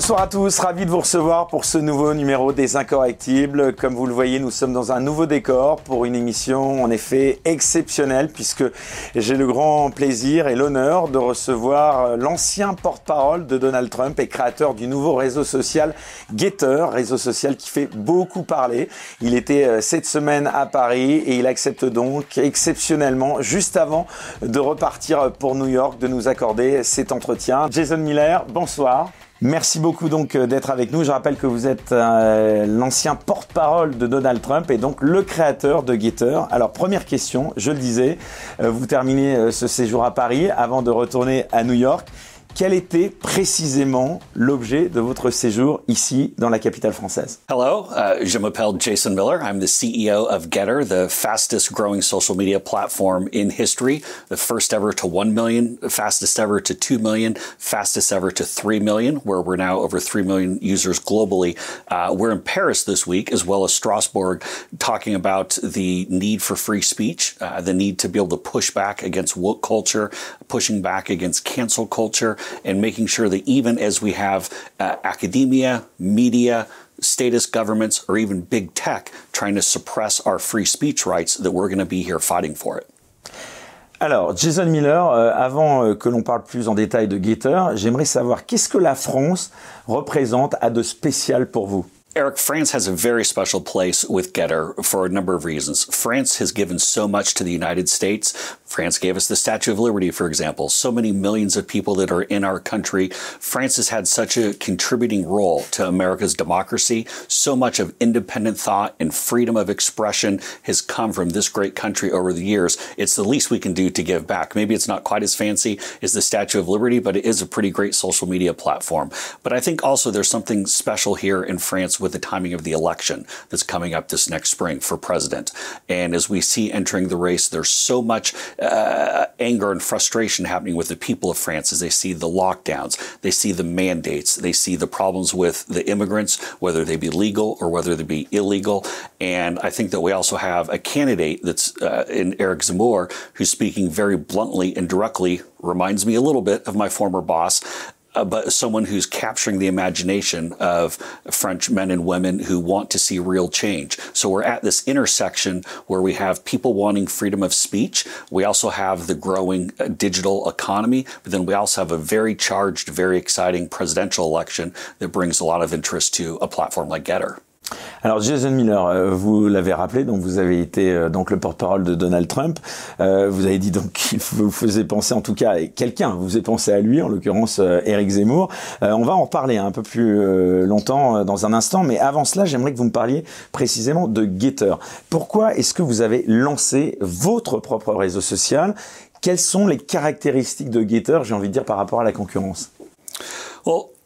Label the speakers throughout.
Speaker 1: Bonsoir à tous, ravi de vous recevoir pour ce nouveau numéro des Incorrectibles. Comme vous le voyez, nous sommes dans un nouveau décor pour une émission en effet exceptionnelle puisque j'ai le grand plaisir et l'honneur de recevoir l'ancien porte-parole de Donald Trump et créateur du nouveau réseau social Getter, réseau social qui fait beaucoup parler. Il était euh, cette semaine à Paris et il accepte donc exceptionnellement, juste avant de repartir pour New York, de nous accorder cet entretien. Jason Miller, bonsoir. Merci beaucoup donc euh, d'être avec nous. Je rappelle que vous êtes euh, l'ancien porte-parole de Donald Trump et donc le créateur de Getter. Alors première question, je le disais, euh, vous terminez ce séjour à Paris avant de retourner à New York. Quel était précisément l'objet de votre séjour ici dans la capitale française
Speaker 2: Hello, uh, je m'appelle Jason Miller. I'm the CEO of Getter, the fastest growing social media platform in history. The first ever to 1 million, fastest ever to 2 million, fastest ever to 3 million, where we're now over 3 million users globally. Uh, we're in Paris this week, as well as Strasbourg, talking about the need for free speech, uh, the need to be able to push back against woke culture, pushing back against cancel culture, and making sure that even as we have uh, academia, media, status governments, or even big tech trying to suppress our free speech rights, that we're going to be here fighting for it.
Speaker 1: Alors, Jason Miller, euh, avant euh, que l'on parle plus en détail de Getter, j'aimerais savoir qu'est-ce que la France représente à de spécial pour vous
Speaker 2: Eric, France has a very special place with Getter for a number of reasons. France has given so much to the United States. France gave us the Statue of Liberty, for example. So many millions of people that are in our country. France has had such a contributing role to America's democracy. So much of independent thought and freedom of expression has come from this great country over the years. It's the least we can do to give back. Maybe it's not quite as fancy as the Statue of Liberty, but it is a pretty great social media platform. But I think also there's something special here in France with the timing of the election that's coming up this next spring for president. And as we see entering the race, there's so much uh, anger and frustration happening with the people of France as they see the lockdowns, they see the mandates, they see the problems with the immigrants, whether they be legal or whether they be illegal. And I think that we also have a candidate that's uh, in Eric Zemmour who's speaking very bluntly and directly, reminds me a little bit of my former boss uh, but someone who's capturing the imagination of French men and women who want to see real change. So we're at this intersection where we have people wanting freedom of speech. We also have the growing uh, digital economy, but then we also have a very charged, very exciting presidential election that brings a lot of interest to a platform like Getter.
Speaker 1: Alors Jason Miller, euh, vous l'avez rappelé, donc vous avez été euh, donc le porte-parole de Donald Trump. Euh, vous avez dit donc qu'il vous faisait penser, en tout cas, quelqu'un vous faisait penser à lui, en l'occurrence Eric Zemmour. on va en reparler un peu plus longtemps dans un instant, mais avant cela, j'aimerais que vous me parliez précisément de Getter. Pourquoi est-ce que vous avez lancé votre propre réseau social? Quelles sont les caractéristiques de Getter, j'ai envie de dire, par rapport à la concurrence?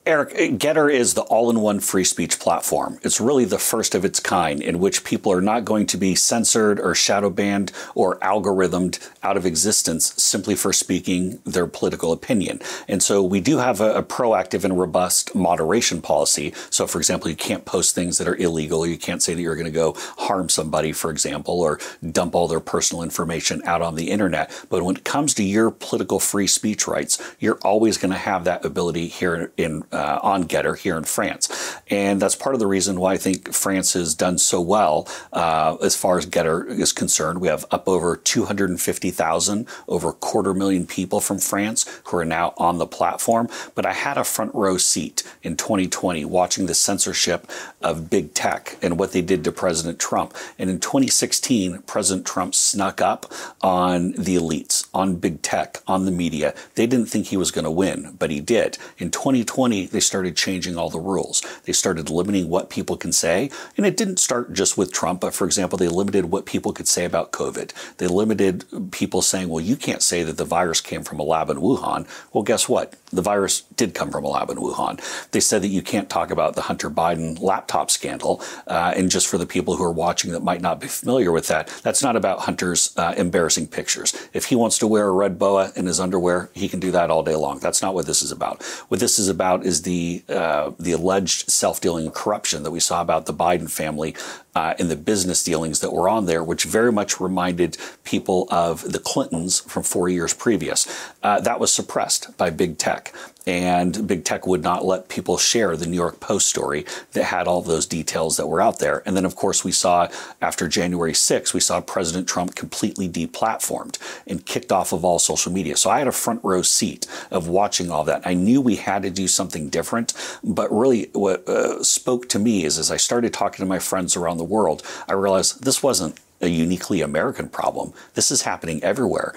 Speaker 2: Eric, uh, Getter is the all in one free speech platform. It's really the first of its kind in which people are not going to be censored or shadow banned or algorithmed out of existence simply for speaking their political opinion. And so we do have a, a proactive and robust moderation policy. So, for example, you can't post things that are illegal. You can't say that you're going to go harm somebody, for example, or dump all their personal information out on the internet. But when it comes to your political free speech rights, you're always going to have that ability here in uh, on Getter here in France. And that's part of the reason why I think France has done so well uh, as far as Getter is concerned. We have up over 250,000, over a quarter million people from France who are now on the platform. But I had a front row seat in 2020 watching the censorship of big tech and what they did to President Trump. And in 2016, President Trump snuck up on the elites, on big tech, on the media. They didn't think he was going to win, but he did. In 2020, they started changing all the rules. They started limiting what people can say. And it didn't start just with Trump, but for example, they limited what people could say about COVID. They limited people saying, well, you can't say that the virus came from a lab in Wuhan. Well, guess what? The virus did come from a lab in Wuhan. They said that you can't talk about the Hunter Biden laptop scandal. Uh, and just for the people who are watching that might not be familiar with that, that's not about Hunter's uh, embarrassing pictures. If he wants to wear a red boa in his underwear, he can do that all day long. That's not what this is about. What this is about is the uh, the alleged self dealing corruption that we saw about the Biden family uh, in the business dealings that were on there, which very much reminded people of the Clintons from four years previous. Uh, that was suppressed by big tech and big tech would not let people share the New York Post story that had all those details that were out there. And then, of course, we saw after January 6th, we saw President Trump completely deplatformed and kicked off of all social media. So I had a front row seat of watching all that. I knew we had to do something different, but really what uh, spoke to me is as I started talking to my friends around the world, I realized this wasn't a uniquely American problem. This is happening everywhere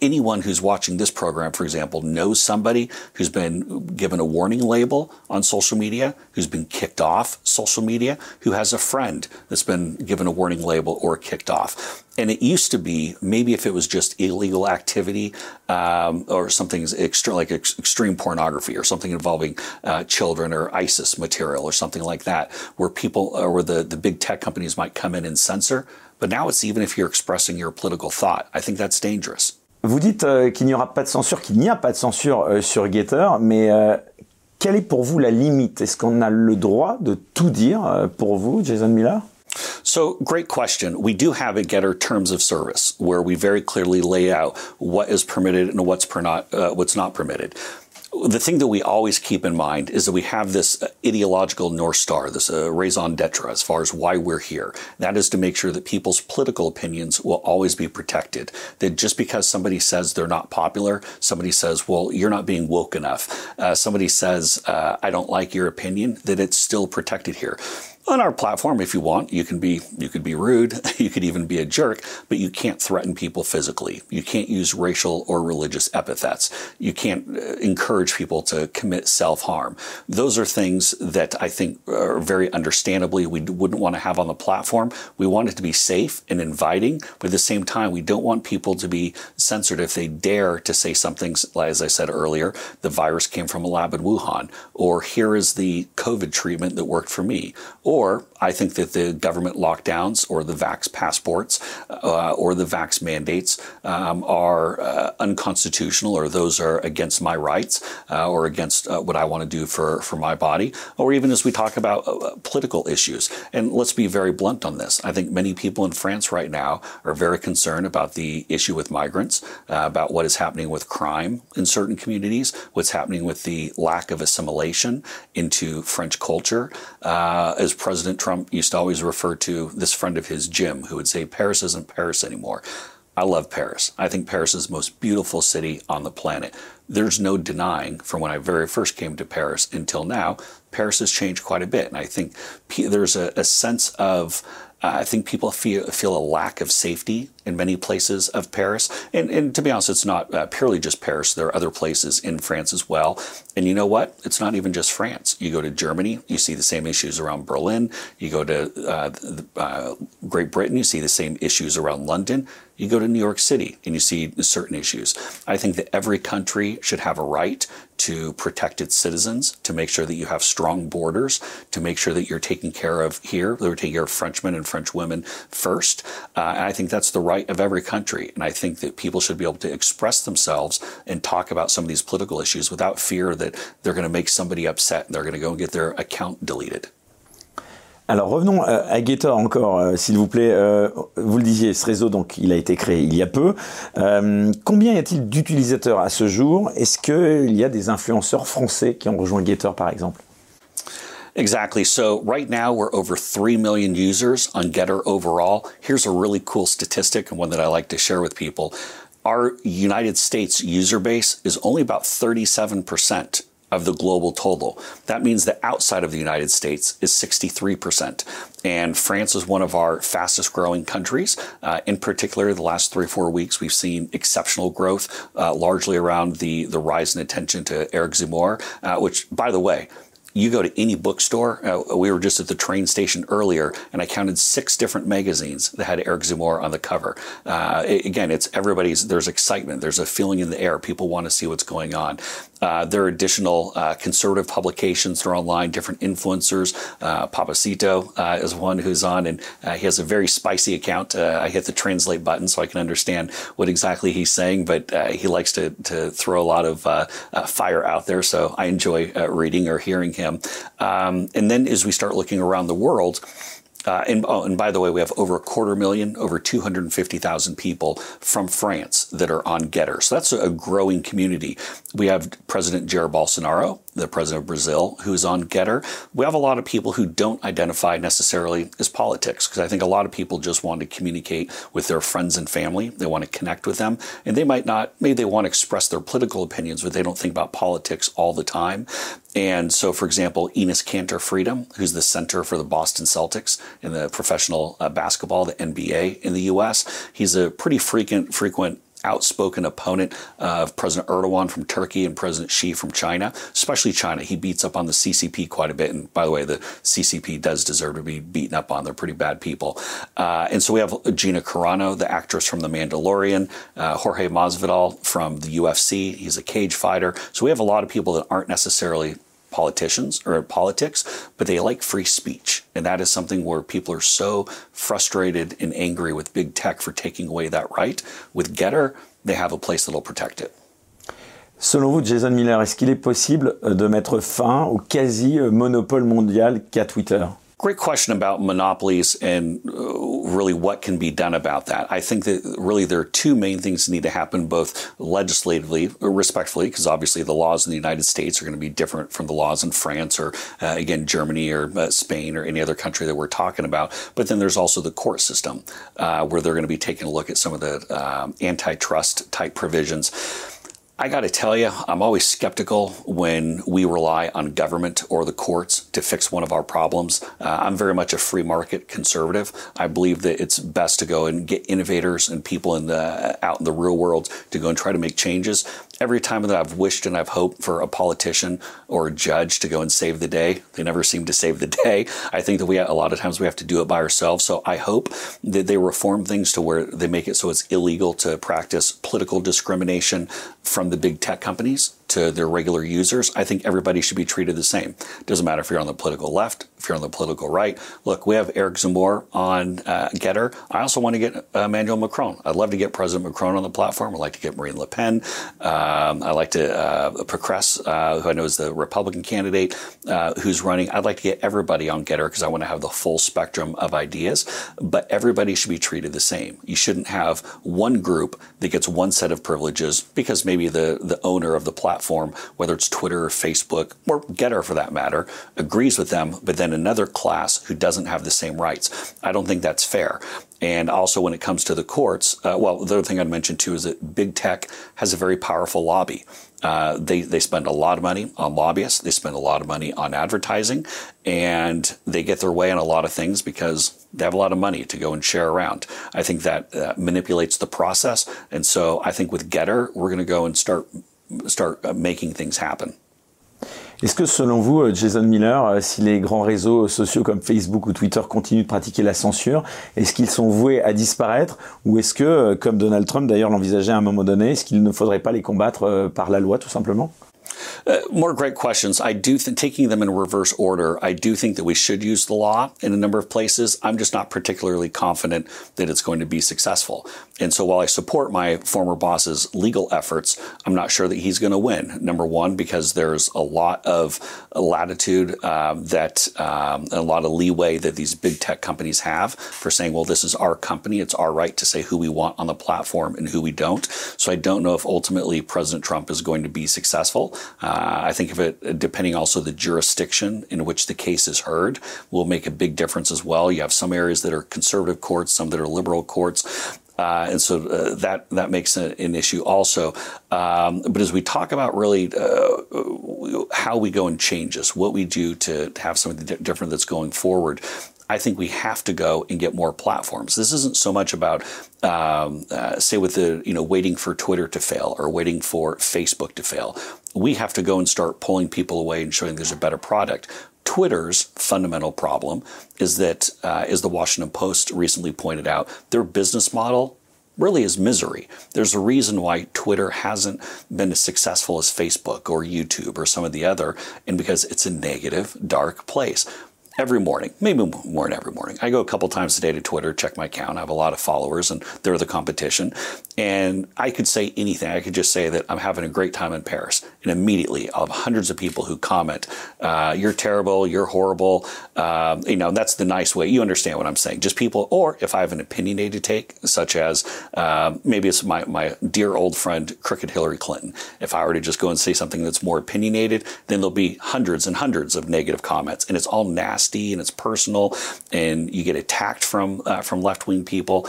Speaker 2: anyone who's watching this program, for example, knows somebody who's been given a warning label on social media, who's been kicked off social media, who has a friend that's been given a warning label or kicked off. And it used to be maybe if it was just illegal activity um, or something extreme, like ex- extreme pornography or something involving uh, children or ISIS material or something like that, where people or where the, the big tech companies might come in and censor. But now it's even if you're expressing your political thought. I think that's dangerous.
Speaker 1: Vous dites euh, qu'il n'y aura pas de censure, qu'il n'y a pas de censure euh, sur Getter, mais euh, quelle est pour vous la limite Est-ce qu'on a le droit de tout dire euh, pour vous, Jason Miller
Speaker 2: So, great question. We do have a Getter terms of service where we very clearly lay out what is permitted and what's, per not, uh, what's not permitted the thing that we always keep in mind is that we have this ideological North Star, this uh, raison d'etre as far as why we're here. That is to make sure that people's political opinions will always be protected. That just because somebody says they're not popular, somebody says, well, you're not being woke enough, uh, somebody says, uh, I don't like your opinion, that it's still protected here on our platform if you want. You can be you could be rude you could even be a jerk but you can't threaten people physically. You can't use racial or religious epithets. You can't uh, encourage people to commit self-harm. Those are things that i think are very understandably we wouldn't want to have on the platform. We want it to be safe and inviting but at the same time we don't want people to be censored if they dare to say something as i said earlier the virus came from a lab in wuhan or here is the covid treatment that worked for me or or I think that the government lockdowns or the vax passports uh, or the vax mandates um, are uh, unconstitutional or those are against my rights uh, or against uh, what I want to do for, for my body. Or even as we talk about uh, political issues. And let's be very blunt on this. I think many people in France right now are very concerned about the issue with migrants, uh, about what is happening with crime in certain communities, what's happening with the lack of assimilation into French culture, as President Trump used to always refer to this friend of his, Jim, who would say, Paris isn't Paris anymore. I love Paris. I think Paris is the most beautiful city on the planet. There's no denying from when I very first came to Paris until now, Paris has changed quite a bit. And I think there's a, a sense of I think people feel feel a lack of safety in many places of Paris, and, and to be honest, it's not uh, purely just Paris. There are other places in France as well. And you know what? It's not even just France. You go to Germany, you see the same issues around Berlin. You go to uh, uh, Great Britain, you see the same issues around London. You go to New York City and you see certain issues. I think that every country should have a right to protect its citizens, to make sure that you have strong borders, to make sure that you're taking care of here, that we're taking care of Frenchmen and French women first. Uh, and I think that's the right of every country. And I think that people should be able to express themselves and talk about some of these political issues without fear that they're going to make somebody upset and they're going to go and get their account deleted.
Speaker 1: Alors revenons euh, à Gator encore, euh, s'il vous plaît. Euh, vous le disiez, ce réseau, donc, il a été créé il y a peu. combien y a-t-il d'utilisateurs à ce jour? Est-ce qu'il y a des influenceurs français qui ont rejoint Gator, par exemple?
Speaker 2: Exactly. So right now we're over 3 million users on Getter overall. Here's a really cool statistic and one that I like to share with people. Our United States user base is only about 37% of the global total. That means that outside of the United States is 63%. And France is one of our fastest growing countries. Uh, in particular, the last three or four weeks, we've seen exceptional growth, uh, largely around the, the rise in attention to Eric Zemmour, uh, which, by the way, you go to any bookstore. Uh, we were just at the train station earlier, and I counted six different magazines that had Eric Zemmour on the cover. Uh, again, it's everybody's. There's excitement. There's a feeling in the air. People want to see what's going on. Uh, there are additional uh, conservative publications that are online, different influencers. Uh, Papacito uh, is one who's on, and he has a very spicy account. I hit the translate button so I can understand what exactly he's saying, but he likes to, to throw a lot of fire out there, so I enjoy reading or hearing. Um, and then as we start looking around the world, Uh, and, oh, and by the way, we have over a quarter million, over 250,000 people from France that are on Gettr. So that's a growing community. We have President Jair Bolsonaro, the president of Brazil, who's on Getter. We have a lot of people who don't identify necessarily as politics because I think a lot of people just want to communicate with their friends and family. They want to connect with them, and they might not. Maybe they want to express their political opinions, but they don't think about politics all the time. And so, for example, Enes Kanter Freedom, who's the center for the Boston Celtics in the professional uh, basketball, the NBA in the U.S., he's a pretty frequent frequent outspoken opponent of President Erdogan from Turkey and President Xi from China, especially China. He beats up on the CCP quite a bit. And by the way, the CCP does deserve to be beaten up on. They're pretty bad people. Uh, and so we have Gina Carano, the actress from The Mandalorian, uh, Jorge Masvidal from the UFC. He's a cage fighter. So we have a lot of people that aren't necessarily politicians or politics, but they like free speech. And that is something where people are so frustrated and angry with big tech for taking away that right. With Gettr, they have a place that'll protect it.
Speaker 1: Selon vous, Jason Miller, est-ce qu'il est possible euh, de mettre fin au quasi-monopole mondial qu'a Twitter
Speaker 2: Great question about monopolies and uh, really what can be done about that. I think that really there are two main things that need to happen, both legislatively, respectfully, because obviously the laws in the United States are going to be different from the laws in France or, uh, again, Germany or uh, Spain or any other country that we're talking about. But then there's also the court system uh, where they're going to be taking a look at some of the um, antitrust type provisions I got to tell you, I'm always skeptical when we rely on government or the courts to fix one of our problems. Uh, I'm very much a free market conservative. I believe that it's best to go and get innovators and people in the out in the real world to go and try to make changes every time that I've wished and I've hoped for a politician or a judge to go and save the day, they never seem to save the day. I think that we a lot of times we have to do it by ourselves. So I hope that they reform things to where they make it so it's illegal to practice political discrimination from the big tech companies to their regular users. I think everybody should be treated the same. Doesn't matter if you're on the political left, if you're on the political right. Look, we have Eric Zemmour on uh, Gettr. I also want to get uh, Emmanuel Macron. I'd love to get President Macron on the platform. I'd like to get Marine Le Pen. Um, I'd like to uh, uh, who I know is the Republican candidate uh, who's running. I'd like to get everybody on Getter because I want to have the full spectrum of ideas. But everybody should be treated the same. You shouldn't have one group that gets one set of privileges because maybe the the owner of the platform, whether it's Twitter or Facebook or Getter for that matter, agrees with them, but then another class who doesn't have the same rights. I don't think that's fair. And also, when it comes to the courts, uh, well, the other thing I'd mention too is that big tech has a very powerful lobby. Uh, they, they spend a lot of money on lobbyists, they spend a lot of money on advertising, and they get their way on a lot of things because they have a lot of money to go and share around. I think that uh, manipulates the process. And so I think with Getter, we're going to go and start start uh, making things happen.
Speaker 1: Est-ce que selon vous, euh, Jason Miller, euh, si les grands réseaux sociaux comme Facebook ou Twitter continuent de pratiquer la censure, est-ce qu'ils sont voués à disparaître ou est-ce que, euh, comme Donald Trump d'ailleurs l'envisageait à un moment donné, est-ce qu'il ne faudrait pas les combattre par la loi tout simplement?
Speaker 2: Uh, more great questions. I do think taking them in reverse order. I do think that we should use the law in a number of places. I'm just not particularly confident that it's going to be successful. And so while I support my former boss's legal efforts, I'm not sure that he's going to win. Number one, because there's a lot of latitude um, that um, a lot of leeway that these big tech companies have for saying, well, this is our company. It's our right to say who we want on the platform and who we don't. So I don't know if ultimately President Trump is going to be successful. Uh, I think of it depending also the jurisdiction in which the case is heard will make a big difference as well. You have some areas that are conservative courts, some that are liberal courts. Uh, and so uh, that that makes a, an issue also. Um, but as we talk about really uh, how we go and change this, what we do to, to have something different that's going forward, I think we have to go and get more platforms. This isn't so much about, um, uh, say, with the you know waiting for Twitter to fail or waiting for Facebook to fail. We have to go and start pulling people away and showing there's a better product. Twitter's fundamental problem is that, uh, as the Washington Post recently pointed out, their business model really is misery. There's a reason why Twitter hasn't been as successful as Facebook or YouTube or some of the other, and because it's a negative, dark place every morning, maybe more than every morning. I go a couple times a day to Twitter, check my account. I have a lot of followers, and they're the competition. And I could say anything. I could just say that I'm having a great time in Paris, and immediately I'll have hundreds of people who comment, uh, "You're terrible. You're horrible." Um, you know, that's the nice way. You understand what I'm saying? Just people, or if I have an opinionated take, such as uh, maybe it's my my dear old friend Crooked Hillary Clinton. If I were to just go and say something that's more opinionated, then there'll be hundreds and hundreds of negative comments, and it's all nasty nasty and it's personal, and you get attacked from uh, from left wing people.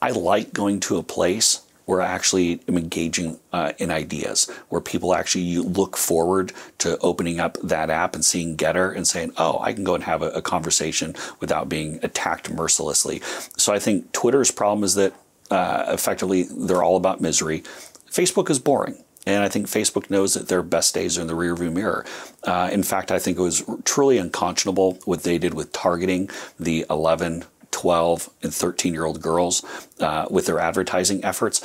Speaker 2: I like going to a place where I actually am engaging uh, in ideas, where people actually look forward to opening up that app and seeing Getter and saying, oh, I can go and have a, a conversation without being attacked mercilessly. So I think Twitter's problem is that uh, effectively they're all about misery. Facebook is boring. And I think Facebook knows that their best days are in the rearview mirror. Uh, in fact, I think it was truly unconscionable what they did with targeting the 11, 12, and 13 year old girls uh, with their advertising efforts.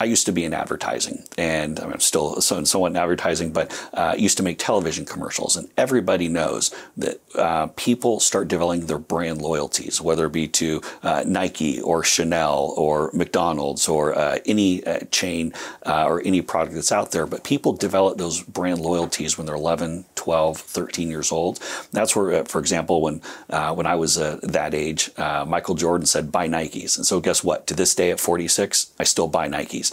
Speaker 2: I used to be in advertising, and I'm still so somewhat in advertising, but uh, used to make television commercials. And everybody knows that uh, people start developing their brand loyalties, whether it be to uh, Nike or Chanel or McDonald's or uh, any uh, chain uh, or any product that's out there. But people develop those brand loyalties when they're 11, 12, 13 years old. That's where, for example, when when I was that age, Michael Jordan said, "Buy Nikes," and so guess what? To this day, at 46, I still buy Nikes.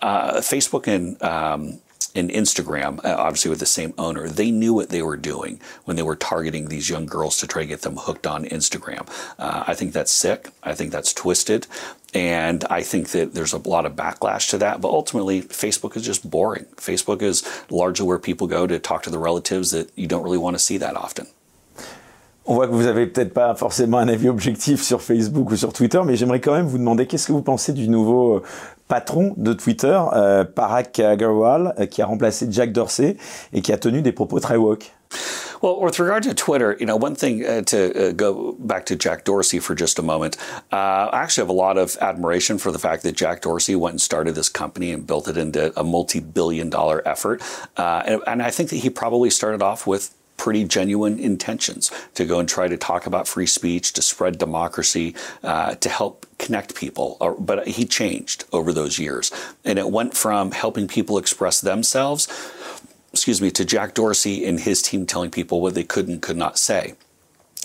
Speaker 2: Uh, Facebook and um, and Instagram, uh, obviously with the same owner, they knew what they were doing when they were targeting these young girls to try to get them hooked on Instagram. Uh, I think that's sick. I think that's twisted. And I think that there's a lot of backlash to that. But ultimately, Facebook is just boring. Facebook is largely where people go to talk to the relatives that you don't really want to see that often.
Speaker 1: On voit que vous n'avez peut-être pas forcément un avis objectif sur Facebook ou sur Twitter, mais j'aimerais quand même vous demander qu'est-ce que vous pensez du nouveau euh, patron de Twitter, euh, Parag Agrawal, euh, qui a remplacé Jack Dorsey et qui a tenu des propos très woke?
Speaker 2: Well, with regard to Twitter, you know, one thing uh, to uh, go back to Jack Dorsey for just a moment. Uh, I actually have a lot of admiration for the fact that Jack Dorsey went and started this company and built it into a multi-billion-dollar effort, uh, and, and I think that he probably started off with pretty genuine intentions to go and try to talk about free speech, to spread democracy, uh, to help connect people. But he changed over those years. And it went from helping people express themselves, excuse me, to Jack Dorsey and his team telling people what they could and could not say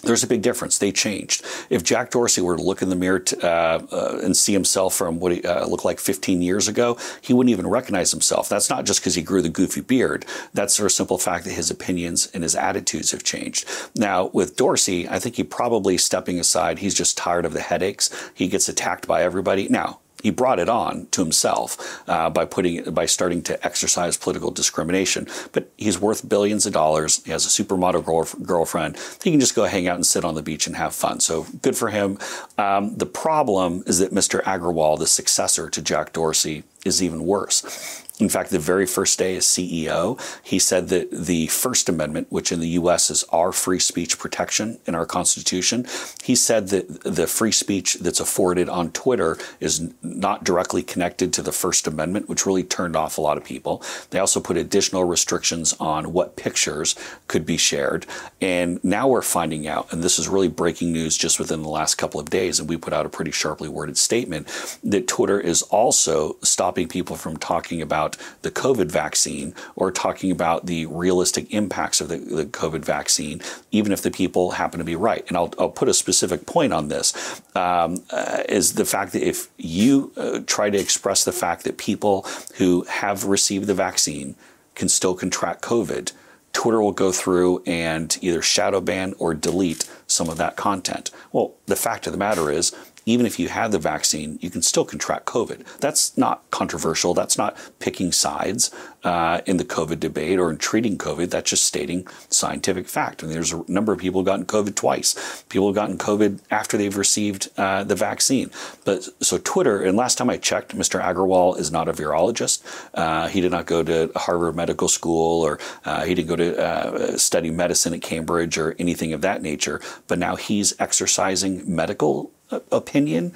Speaker 2: there's a big difference. They changed. If Jack Dorsey were to look in the mirror to, uh, uh, and see himself from what he uh, looked like 15 years ago, he wouldn't even recognize himself. That's not just because he grew the goofy beard. That's a simple fact that his opinions and his attitudes have changed. Now, with Dorsey, I think he probably stepping aside. He's just tired of the headaches. He gets attacked by everybody. Now, he brought it on to himself uh, by putting by starting to exercise political discrimination. But he's worth billions of dollars. He has a supermodel girl, girlfriend. He can just go hang out and sit on the beach and have fun. So good for him. Um, the problem is that Mr. Agrawal, the successor to Jack Dorsey, is even worse. In fact, the very first day as CEO, he said that the First Amendment, which in the U.S. is our free speech protection in our Constitution, he said that the free speech that's afforded on Twitter is not directly connected to the First Amendment, which really turned off a lot of people. They also put additional restrictions on what pictures could be shared. And now we're finding out, and this is really breaking news just within the last couple of days, and we put out a pretty sharply worded statement that Twitter is also stopping people from talking about about the COVID vaccine or talking about the realistic impacts of the, the COVID vaccine, even if the people happen to be right. And I'll, I'll put a specific point on this um, uh, is the fact that if you uh, try to express the fact that people who have received the vaccine can still contract COVID, Twitter will go through and either shadow ban or delete some of that content. Well, the fact of the matter is, even if you have the vaccine, you can still contract COVID. That's not controversial. That's not picking sides uh, in the COVID debate or in treating COVID. That's just stating scientific fact. And there's a number of people who've gotten COVID twice. People have gotten COVID after they've received uh, the vaccine. But so Twitter, and last time I checked, Mr. Agrawal is not a virologist. Uh, he did not go to Harvard Medical School or uh, he didn't go to uh, study medicine at Cambridge or anything of that nature. But now he's exercising medical opinion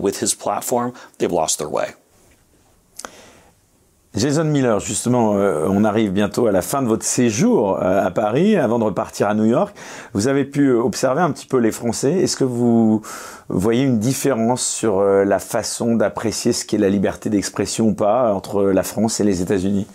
Speaker 2: with his platform, they've lost their way.
Speaker 1: Jason Miller, justement, euh, on arrive bientôt à la fin de votre séjour euh, à Paris, avant de repartir à New York. Vous avez pu observer un petit peu les Français. Est-ce que vous voyez une différence sur euh, la façon d'apprécier ce qu'est la liberté d'expression ou pas entre la France et les États-Unis?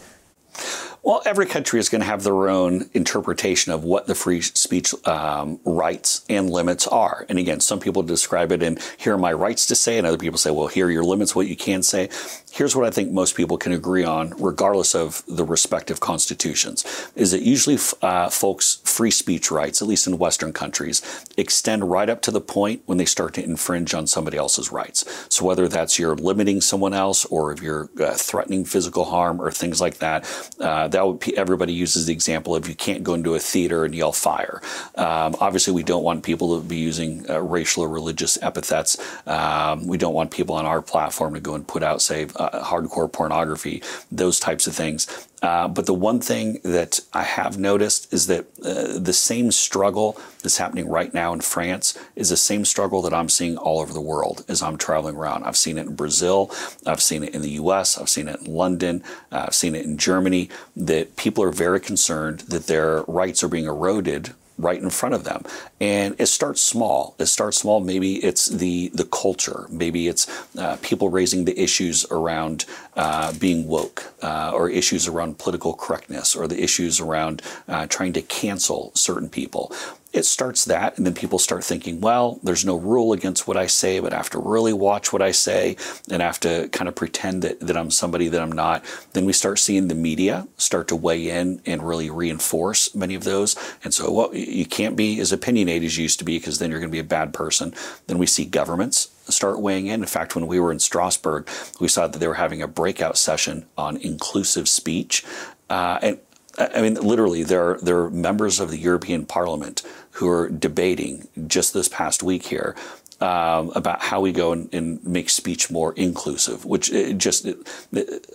Speaker 2: Well, every country is going to have their own interpretation of what the free speech um, rights and limits are. And again, some people describe it in here are my rights to say, and other people say, well, here are your limits, what you can say. Here's what I think most people can agree on, regardless of the respective constitutions, is that usually uh, folks' free speech rights, at least in Western countries, extend right up to the point when they start to infringe on somebody else's rights. So whether that's you're limiting someone else or if you're uh, threatening physical harm or things like that, uh, that would, everybody uses the example of you can't go into a theater and yell fire. Um, obviously, we don't want people to be using uh, racial or religious epithets. Um, we don't want people on our platform to go and put out, say, uh, hardcore pornography, those types of things. Uh, but the one thing that I have noticed is that uh, the same struggle that's happening right now in France is the same struggle that I'm seeing all over the world as I'm traveling around. I've seen it in Brazil, I've seen it in the US, I've seen it in London, uh, I've seen it in Germany, that people are very concerned that their rights are being eroded right in front of them. And it starts small. It starts small. Maybe it's the the culture. Maybe it's uh, people raising the issues around uh, being woke, uh, or issues around political correctness, or the issues around uh, trying to cancel certain people it starts that, and then people start thinking, well, there's no rule against what I say, but I have to really watch what I say, and I have to kind of pretend that, that I'm somebody that I'm not. Then we start seeing the media start to weigh in and really reinforce many of those. And so, well, you can't be as opinionated as you used to be because then you're going to be a bad person. Then we see governments start weighing in. In fact, when we were in Strasbourg, we saw that they were having a breakout session on inclusive speech. Uh, and I mean, literally, there are, there are members of the European Parliament who are debating just this past week here um, about how we go and, and, make speech more inclusive, which just, it,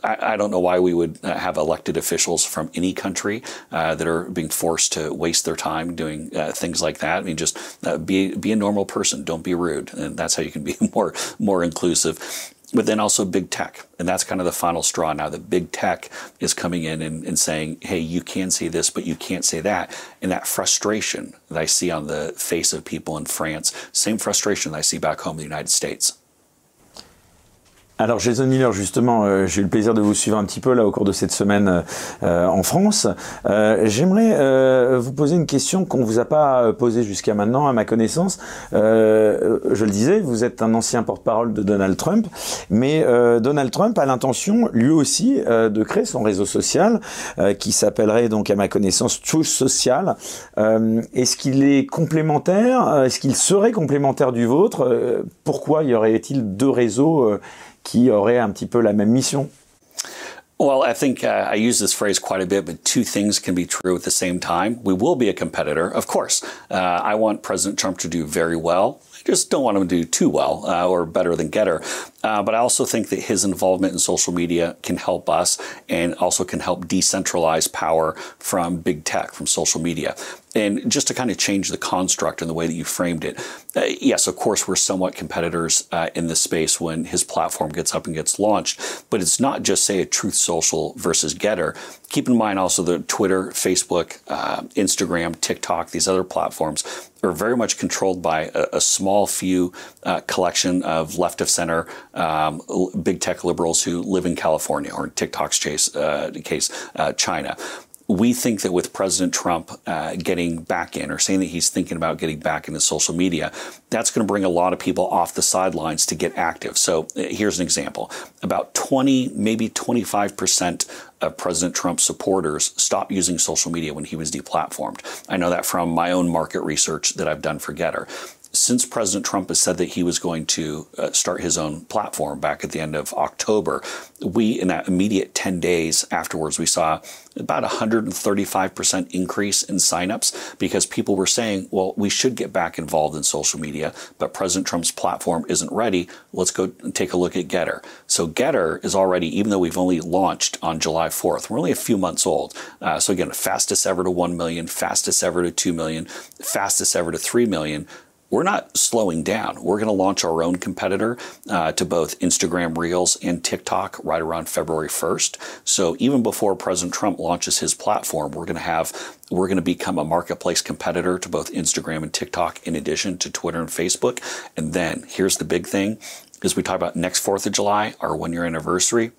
Speaker 2: I, I, don't know why we would uh, have elected officials from any country uh, that are being forced to waste their time doing uh, things like that. I mean, just uh, be, be a normal person. Don't be rude. And that's how you can be more, more inclusive but then also big tech. And that's kind of the final straw now that big tech is coming in and, and, saying, hey, you can say this, but you can't say that. And that frustration that I see on the face of people in France, same frustration that I see back home in the United States.
Speaker 1: Alors Jason Miller, justement, euh, j'ai eu le plaisir de vous suivre un petit peu là au cours de cette semaine euh, en France. Euh, j'aimerais vous poser une question qu'on vous a pas posée jusqu'à maintenant, à ma connaissance. je le disais, vous êtes un ancien porte-parole de Donald Trump, mais Donald Trump a l'intention, lui aussi, de créer son réseau social qui s'appellerait donc, à ma connaissance, Truth Social. Est-ce qu'il est complémentaire Est-ce qu'il serait complémentaire du vôtre? Pourquoi y aurait-il deux réseaux qui aurait un petit peu la même mission
Speaker 2: Well, I think uh, I use this phrase quite a bit, but two things can be true at the same time. We will be a competitor, of course. Uh, I want President Trump to do very well. I just don't want him to do too well uh, or better than Getter. Uh, but I also think that his involvement in social media can help us and also can help decentralize power from big tech, from social media. And just to kind of change the construct and the way that you framed it, uh, yes, of course, we're somewhat competitors uh, in this space when his platform gets up and gets launched. But it's not just, say, a Truth Social versus Getter. Keep in mind also that Twitter, Facebook, uh, Instagram, TikTok, these other platforms are very much controlled by a, a small few uh, collection of left of center um, big tech liberals who live in California or in TikTok's case, uh, case uh, China we think that with President Trump uh, getting back in or saying that he's thinking about getting back into social media, that's going to bring a lot of people off the sidelines to get active. So uh, here's an example about 20, maybe 25% of President Trump's supporters stopped using social media when he was deplatformed. I know that from my own market research that I've done for Getter since President Trump has said that he was going to uh, start his own platform back at the end of October, we, in that immediate 10 days afterwards, we saw about 135% increase in signups because people were saying, well, we should get back involved in social media, but President Trump's platform isn't ready. Let's go take a look at Getter. So Getter is already, even though we've only launched on July 4th, we're only a few months old. Uh, so again, fastest ever to 1 million, fastest ever to 2 million, fastest ever to 3 million we're not slowing down. We're going to launch our own competitor uh, to both Instagram Reels and TikTok right around February 1st. So even before President Trump launches his platform, we're going to have we're going to become a marketplace competitor to both Instagram and TikTok in addition to Twitter and Facebook. And then here's the big thing as we talk about next 4th of July, our one year anniversary,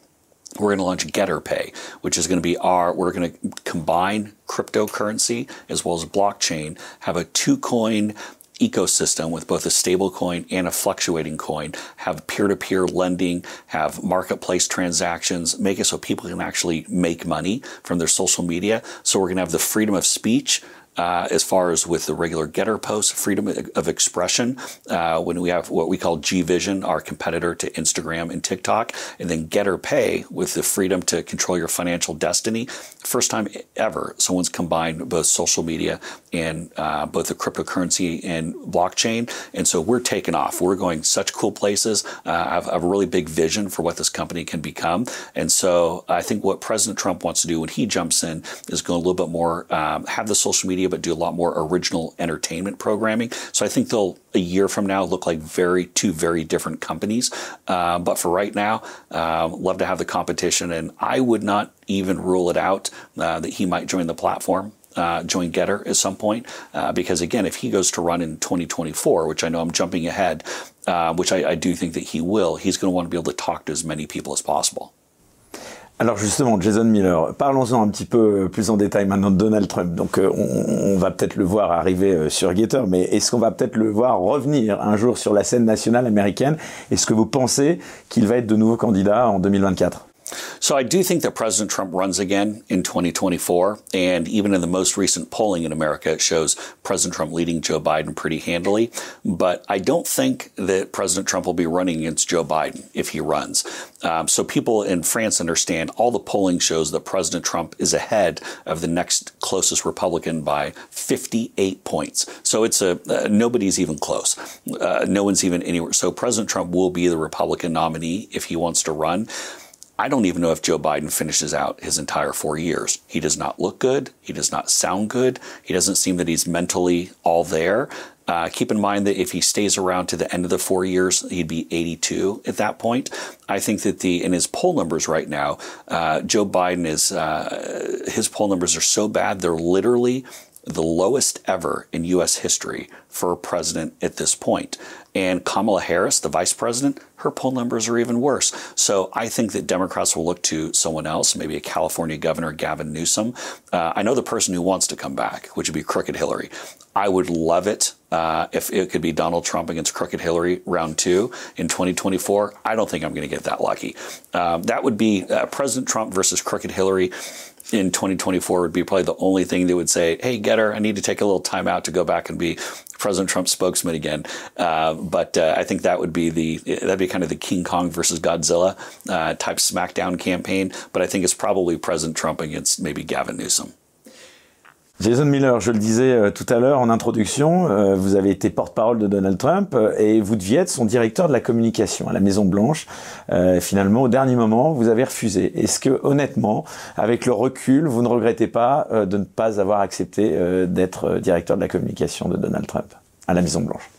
Speaker 2: we're going to launch GetterPay, which is going to be our, we're going to combine cryptocurrency as well as blockchain, have a two coin ecosystem with both a stable coin and a fluctuating coin, have peer to peer lending, have marketplace transactions, make it so people can actually make money from their social media. So we're going to have the freedom of speech uh, as far as with the regular getter posts, freedom of expression, uh, when we have what we call G Vision, our competitor to Instagram and TikTok, and then Getter Pay with the freedom to control your financial destiny. First time ever someone's combined both social media and uh, both the cryptocurrency and blockchain. And so we're taking off. We're going such cool places. Uh, I have, a really big vision for what this company can become. And so I think what President Trump wants to do when he jumps in is go a little bit more, um, have the social media, but do a lot more original entertainment programming. So I think they'll a year from now look like very two very different companies. Uh, but for right now, uh, love to have the competition, and I would not even rule it out uh, that he might join the platform. Uh, join Getter at some point, uh, because again, if he goes to run in 2024, which I know I'm jumping ahead, uh, which I, I do think that he will, he's going to want to be able to talk to as many people as possible.
Speaker 1: Alors justement, Jason Miller, parlons-en un petit peu plus en détail maintenant de Donald Trump. Donc euh, on, va peut-être le voir arriver euh, sur Gator, mais est-ce qu'on va peut-être le voir revenir un jour sur la scène nationale américaine? Est-ce que vous pensez qu'il va être de nouveau candidat en 2024
Speaker 2: So I do think that President Trump runs again in 2024. And even in the most recent polling in America, it shows President Trump leading Joe Biden pretty handily. But I don't think that President Trump will be running against Joe Biden if he runs. Um, so people in France understand all the polling shows that President Trump is ahead of the next closest Republican by 58 points. So it's a uh, nobody's even close. Uh, no one's even anywhere. So President Trump will be the Republican nominee if he wants to run. I don't even know if Joe Biden finishes out his entire four years. He does not look good. He does not sound good. He doesn't seem that he's mentally all there. Uh, keep in mind that if he stays around to the end of the four years, he'd be 82 at that point. I think that the in his poll numbers right now, uh, Joe Biden is uh, his poll numbers are so bad they're literally the lowest ever in U.S. history for a president at this point. And Kamala Harris, the vice president, her poll numbers are even worse. So I think that Democrats will look to someone else, maybe a California governor, Gavin Newsom. Uh, I know the person who wants to come back, which would be Crooked Hillary. I would love it uh, if it could be Donald Trump against Crooked Hillary round two in 2024. I don't think I'm going to get that lucky. Um, that would be uh, President Trump versus Crooked Hillary in 2024 would be probably the only thing they would say, hey, Getter, I need to take a little time out to go back and be President Trump's spokesman again. Uh, but uh, I think that would be the, that'd be kind of the King Kong versus Godzilla uh, type SmackDown campaign. But I think it's probably President Trump against maybe Gavin Newsom.
Speaker 1: Jason Miller, je le disais euh, tout à l'heure en introduction, euh, vous avez été porte-parole de Donald Trump euh, et vous deviez être son directeur de la communication à la Maison Blanche. finalement, au dernier moment, vous avez refusé. Est-ce que, honnêtement, avec le recul, vous ne regrettez pas de ne pas avoir accepté d'être directeur de la communication de Donald Trump à la Maison Blanche?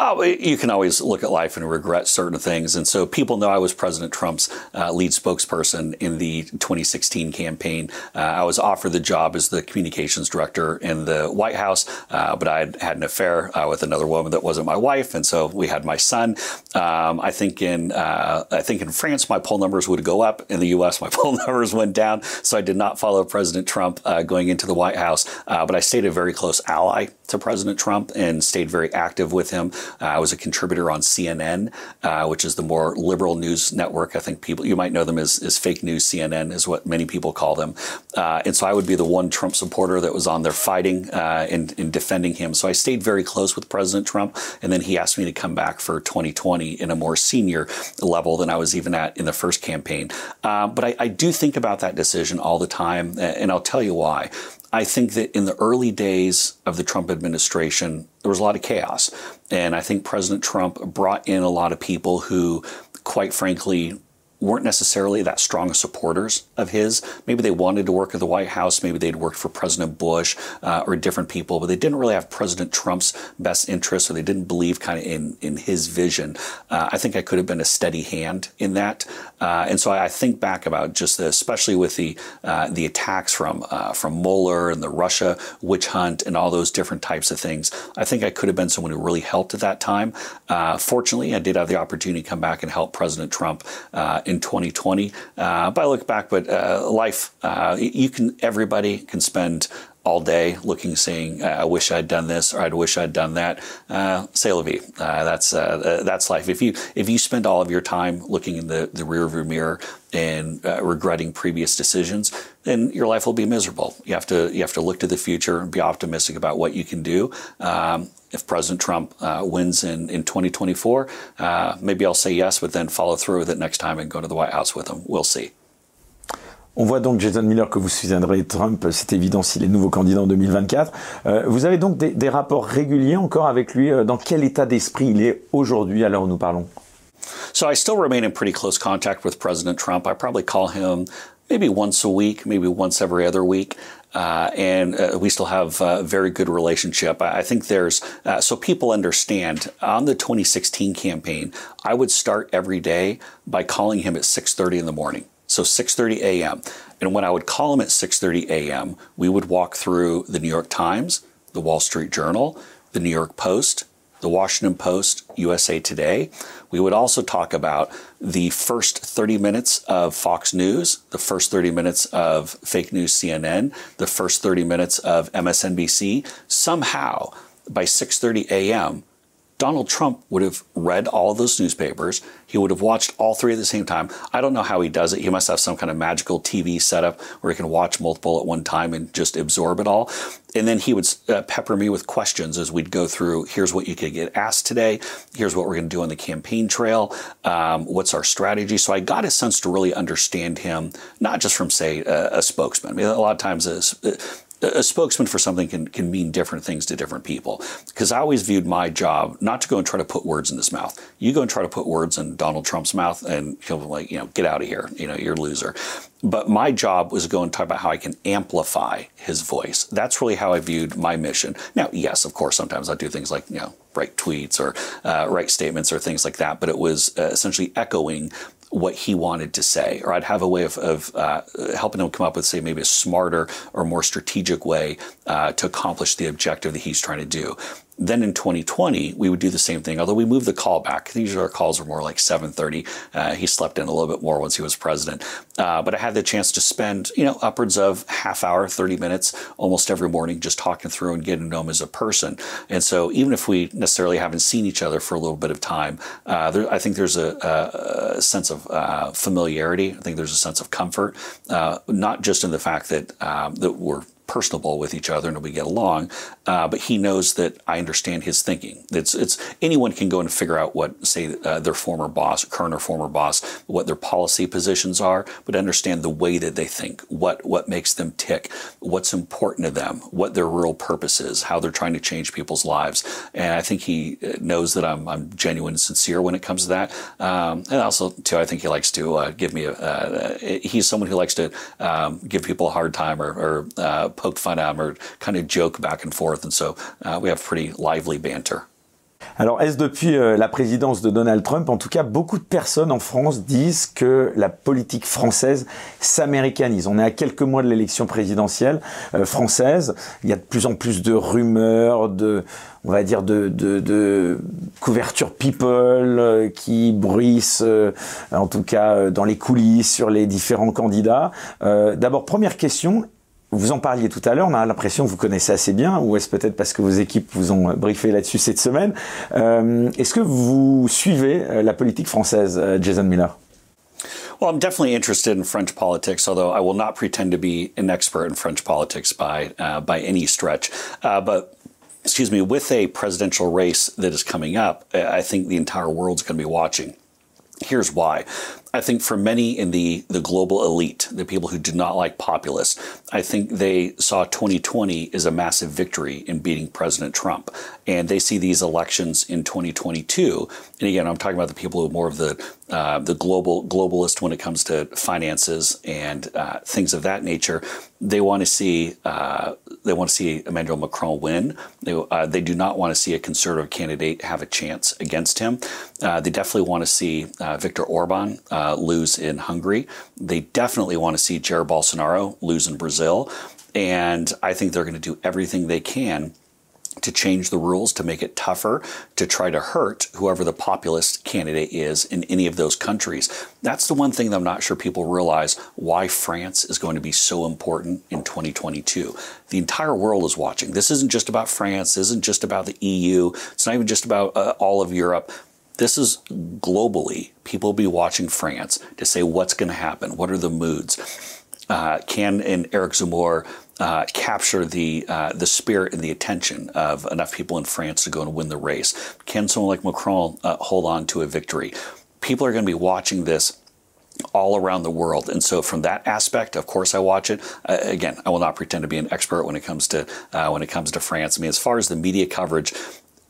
Speaker 2: Oh, you can always look at life and regret certain things. And so people know I was President Trump's uh, lead spokesperson in the 2016 campaign. Uh, I was offered the job as the communications director in the White House, uh, but I had had an affair uh, with another woman that wasn't my wife, and so we had my son. Um, I think in uh, I think in France my poll numbers would go up. In the U.S. my poll numbers went down. So I did not follow President Trump uh, going into the White House, but I stayed a very close ally to President Trump and stayed very active with him. Uh, I was a contributor on CNN, uh, which is the more liberal news network. I think people you might know them as, as fake news CNN is what many people call them. Uh, and so I would be the one Trump supporter that was on there fighting uh, and, and, defending him. So I stayed very close with President Trump, and then he asked me to come back for 2020 in a more senior level than I was even at in the first campaign. Uh, but I, I do think about that decision all the time, and I'll tell you why. I think that in the early days of the Trump administration, there was a lot of chaos. And I think President Trump brought in a lot of people who, quite frankly, weren't necessarily that strong supporters of his. Maybe they wanted to work at the White House. Maybe they'd worked for President Bush uh, or different people, but they didn't really have President Trump's best interests, or they didn't believe kind of in in his vision. Uh, I think I could have been a steady hand in that, uh, and so I, think back about just especially with the uh, the attacks from uh, from Mueller and the Russia witch hunt and all those different types of things. I think I could have been someone who really helped at that time. Uh, fortunately, I did have the opportunity to come back and help President Trump in 2020. Uh, but I look back, but uh, life, uh, you can, everybody can spend all day looking, saying, "I wish I'd done this" or I'd wish I'd done that." Uh, say la vie. Uh, that's uh, that's life. If you if you spend all of your time looking in the the rearview mirror and uh, regretting previous decisions, then your life will be miserable. You have to you have to look to the future and be optimistic about what you can do. Um, if President Trump uh, wins in, in 2024, uh, maybe I'll say yes, but then follow through with it next time and go to the White House with him. We'll see.
Speaker 1: On voit donc, Jason Miller, que vous soutiendrez Trump, c'est évident s'il est nouveau candidat en 2024. Euh, vous avez donc des, des, rapports réguliers encore avec lui. Euh, dans quel état d'esprit il est aujourd'hui? Où nous parlons
Speaker 2: So I still remain in pretty close contact with President Trump. I probably call him maybe once a week, maybe once every other week. Uh, and uh, we still have a very good relationship. I think there's uh, so people understand on the 2016 campaign. I would start every day by calling him at 6:30 in the morning. So 6:30 a.m. And when I would call him at 6:30 a.m., we would walk through the New York Times, the Wall Street Journal, the New York Post, the Washington Post, USA Today. We would also talk about the first 30 minutes of Fox News, the first 30 minutes of fake news CNN, the first 30 minutes of MSNBC. Somehow, by 6:30 a.m., Donald Trump would have read all those newspapers. He would have watched all three at the same time. I don't know how he does it. He must have some kind of magical TV setup where he can watch multiple at one time and just absorb it all. And then he would uh, pepper me with questions as we'd go through here's what you could get asked today. Here's what we're going to do on the campaign trail. Um, what's our strategy? So I got a sense to really understand him, not just from, say, a, a spokesman. I mean, a lot of times, a, a spokesman for something can, can mean different things to different people. Because I always viewed my job not to go and try to put words in his mouth. You go and try to put words in Donald Trump's mouth, and he'll be like, you know, get out of here. You know, you're a loser. But my job was to go and talk about how I can amplify his voice. That's really how I viewed my mission. Now, yes, of course, sometimes I do things like, you know, write tweets or uh, write statements or things like that, but it was uh, essentially echoing what he wanted to say, or I'd have a way of, of uh, helping him come up with, say, maybe a smarter or more strategic way uh, to accomplish the objective that he's trying to do. Then in 2020, we would do the same thing, although we moved the call back. Usually our calls were more like 7.30. Uh, he slept in a little bit more once he was president. Uh, but I had the chance to spend, you know, upwards of half hour, 30 minutes almost every morning just talking through and getting to know him as a person. And so even if we necessarily haven't seen each other for a little bit of time, uh, there, I think there's a, a sense of uh, familiarity. I think there's a sense of comfort, uh, not just in the fact that, um, that we're personable with each other and we get along. Uh, but he knows that I understand his thinking. It's it's anyone can go and figure out what say uh, their former boss, current or former boss, what their policy positions are, but understand the way that they think, what what makes them tick, what's important to them, what their real purpose is, how they're trying to change people's lives. And I think he uh, knows that I'm I'm genuine and sincere when it comes to that. Um, and also too, I think he likes to uh, give me a. Uh, he's someone who likes to um, give people a hard time or, or uh, poke fun at him or kind of joke back and forth. And so uh, we have pretty lively banter.
Speaker 1: Alors, est-ce depuis euh, la présidence de Donald Trump, en tout cas, beaucoup de personnes en France disent que la politique française s'américanise? On est à quelques mois de l'élection présidentielle euh, française. Il y a de plus en plus de rumeurs, de, on va dire, de, de, couverture people euh, qui bruissent, en tout cas, dans les coulisses sur les différents candidats. D'abord, première question, vous en parliez tout à l'heure, on a l'impression que vous connaissez assez bien, ou est-ce peut-être parce que vos équipes vous ont briefé là-dessus cette semaine euh, Est-ce que vous suivez euh, la politique française, euh, Jason Miller
Speaker 2: Well, I'm definitely interested in French politics, although I will not pretend to be an expert in French politics by uh, by any stretch. Uh, but excuse me, with a presidential race that is coming up, I think the entire world's going to be watching. Here's why. I think for many in the, the global elite, the people who did not like populists, I think they saw 2020 as a massive victory in beating President Trump. And they see these elections in 2022. And again, I'm talking about the people who are more of the uh, the global globalist when it comes to finances and uh, things of that nature. They want to see uh, they want to see Emmanuel Macron win. They, uh, they do not want to see a conservative candidate have a chance against him. Uh, they definitely want to see Viktor Orban lose in Hungary. They definitely want to see Jair Bolsonaro lose in Brazil. And I think they're going to do everything they can to change the rules to make it tougher to try to hurt whoever the populist candidate is in any of those countries. That's the one thing that I'm not sure people realize why France is going to be so important in 2022. The entire world is watching. This isn't just about France, this isn't just about the EU, it's not even just about uh, all of Europe. This is globally. People will be watching France to say what's going to happen, what are the moods. Uh, can and Eric Zemmour uh, capture the uh, the spirit and the attention of enough people in France to go and win the race? Can someone like Macron uh, hold on to a victory? People are going to be watching this all around the world. And so, from that aspect, of course, I watch it. Uh, again, I will not pretend to be an expert when it comes to uh, when it comes to France. I mean, as far as the media coverage,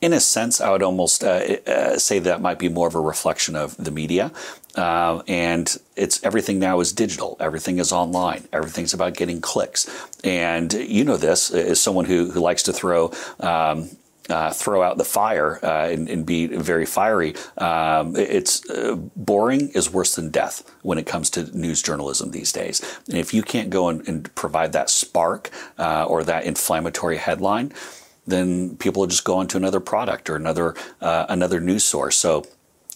Speaker 2: in a sense, I would almost uh, uh, say that might be more of a reflection of the media. Uh, and it's everything now is digital. Everything is online. Everything's about getting clicks. And you know this as someone who, who likes to throw. Um, uh, throw out the fire uh, and, and, be very fiery. Um, it's uh, boring is worse than death when it comes to news journalism these days. And if you can't go and, and provide that spark uh, or that inflammatory headline, then people will just go on to another product or another uh, another news source. So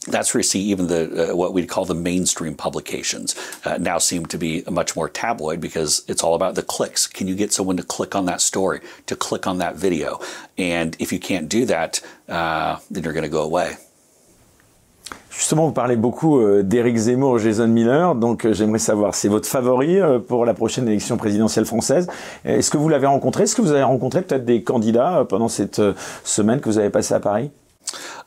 Speaker 2: that's where you see even the uh, what we'd call the mainstream publications uh, now seem to be much more tabloid because it's all about the clicks. Can you get someone to click on that story, to click on that video? And if you can't do that, uh, then you're going to go away.
Speaker 1: Justement, vous parlez beaucoup euh, d'Éric Zemmour, Jason Miller, donc euh, j'aimerais savoir, c'est votre favori euh, pour la prochaine élection présidentielle française? Est-ce que vous l'avez rencontré? Est-ce que vous avez rencontré peut-être des candidats pendant cette semaine que vous avez passée à Paris?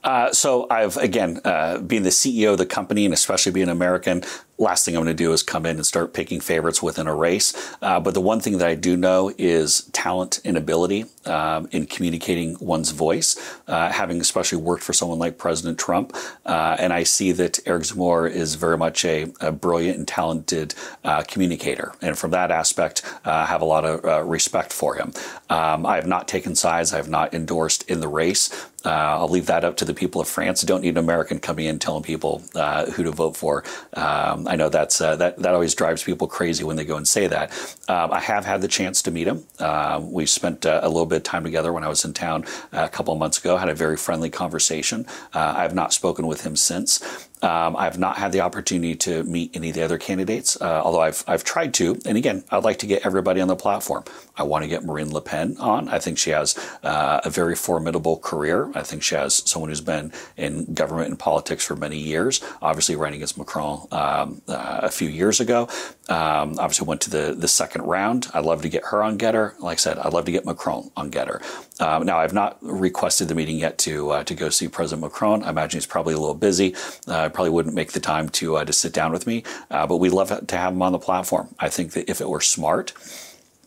Speaker 2: Uh, so I've again uh, the CEO of the company and especially being American. Last thing I'm going to do is come in and start picking favorites within a race. Uh, but the one thing that I do know is talent and ability um, in communicating one's voice. Uh, having especially worked for someone like President Trump, uh, and I see that Eric Zemmour is very much a, a brilliant and talented uh, communicator, and from that aspect, I have a lot of respect for him. Um, I have not taken sides. I have not endorsed in the race. Uh, I'll leave that up to the people of France. Don't need an American coming in telling people uh, who to vote for. Um, I know that's uh, that that always drives people crazy when they go and say that. Um, I have had the chance to meet him. Um, we spent uh, a little bit of time together when I was in town uh, a couple of months ago. Had a very friendly conversation. Uh, I have not spoken with him since. Um, I've not had the opportunity to meet any of the other candidates, uh, although I've, I've tried to. And again, I'd like to get everybody on the platform. I want to get Marine Le Pen on. I think she has uh, a very formidable career. I think she has someone who's been in government and politics for many years, obviously running against Macron um, uh, a few years ago. Um, obviously went to the, the second round. I'd love to get her on Gettr. Like I said, I'd love to get Macron on Gettr. Um, now, I've not requested the meeting yet to uh, to go see President Macron. I imagine he's probably a little busy. Uh, probably wouldn't make the time to uh, to sit down with me. Uh, but we'd love to have him on the platform. I think that if it were smart,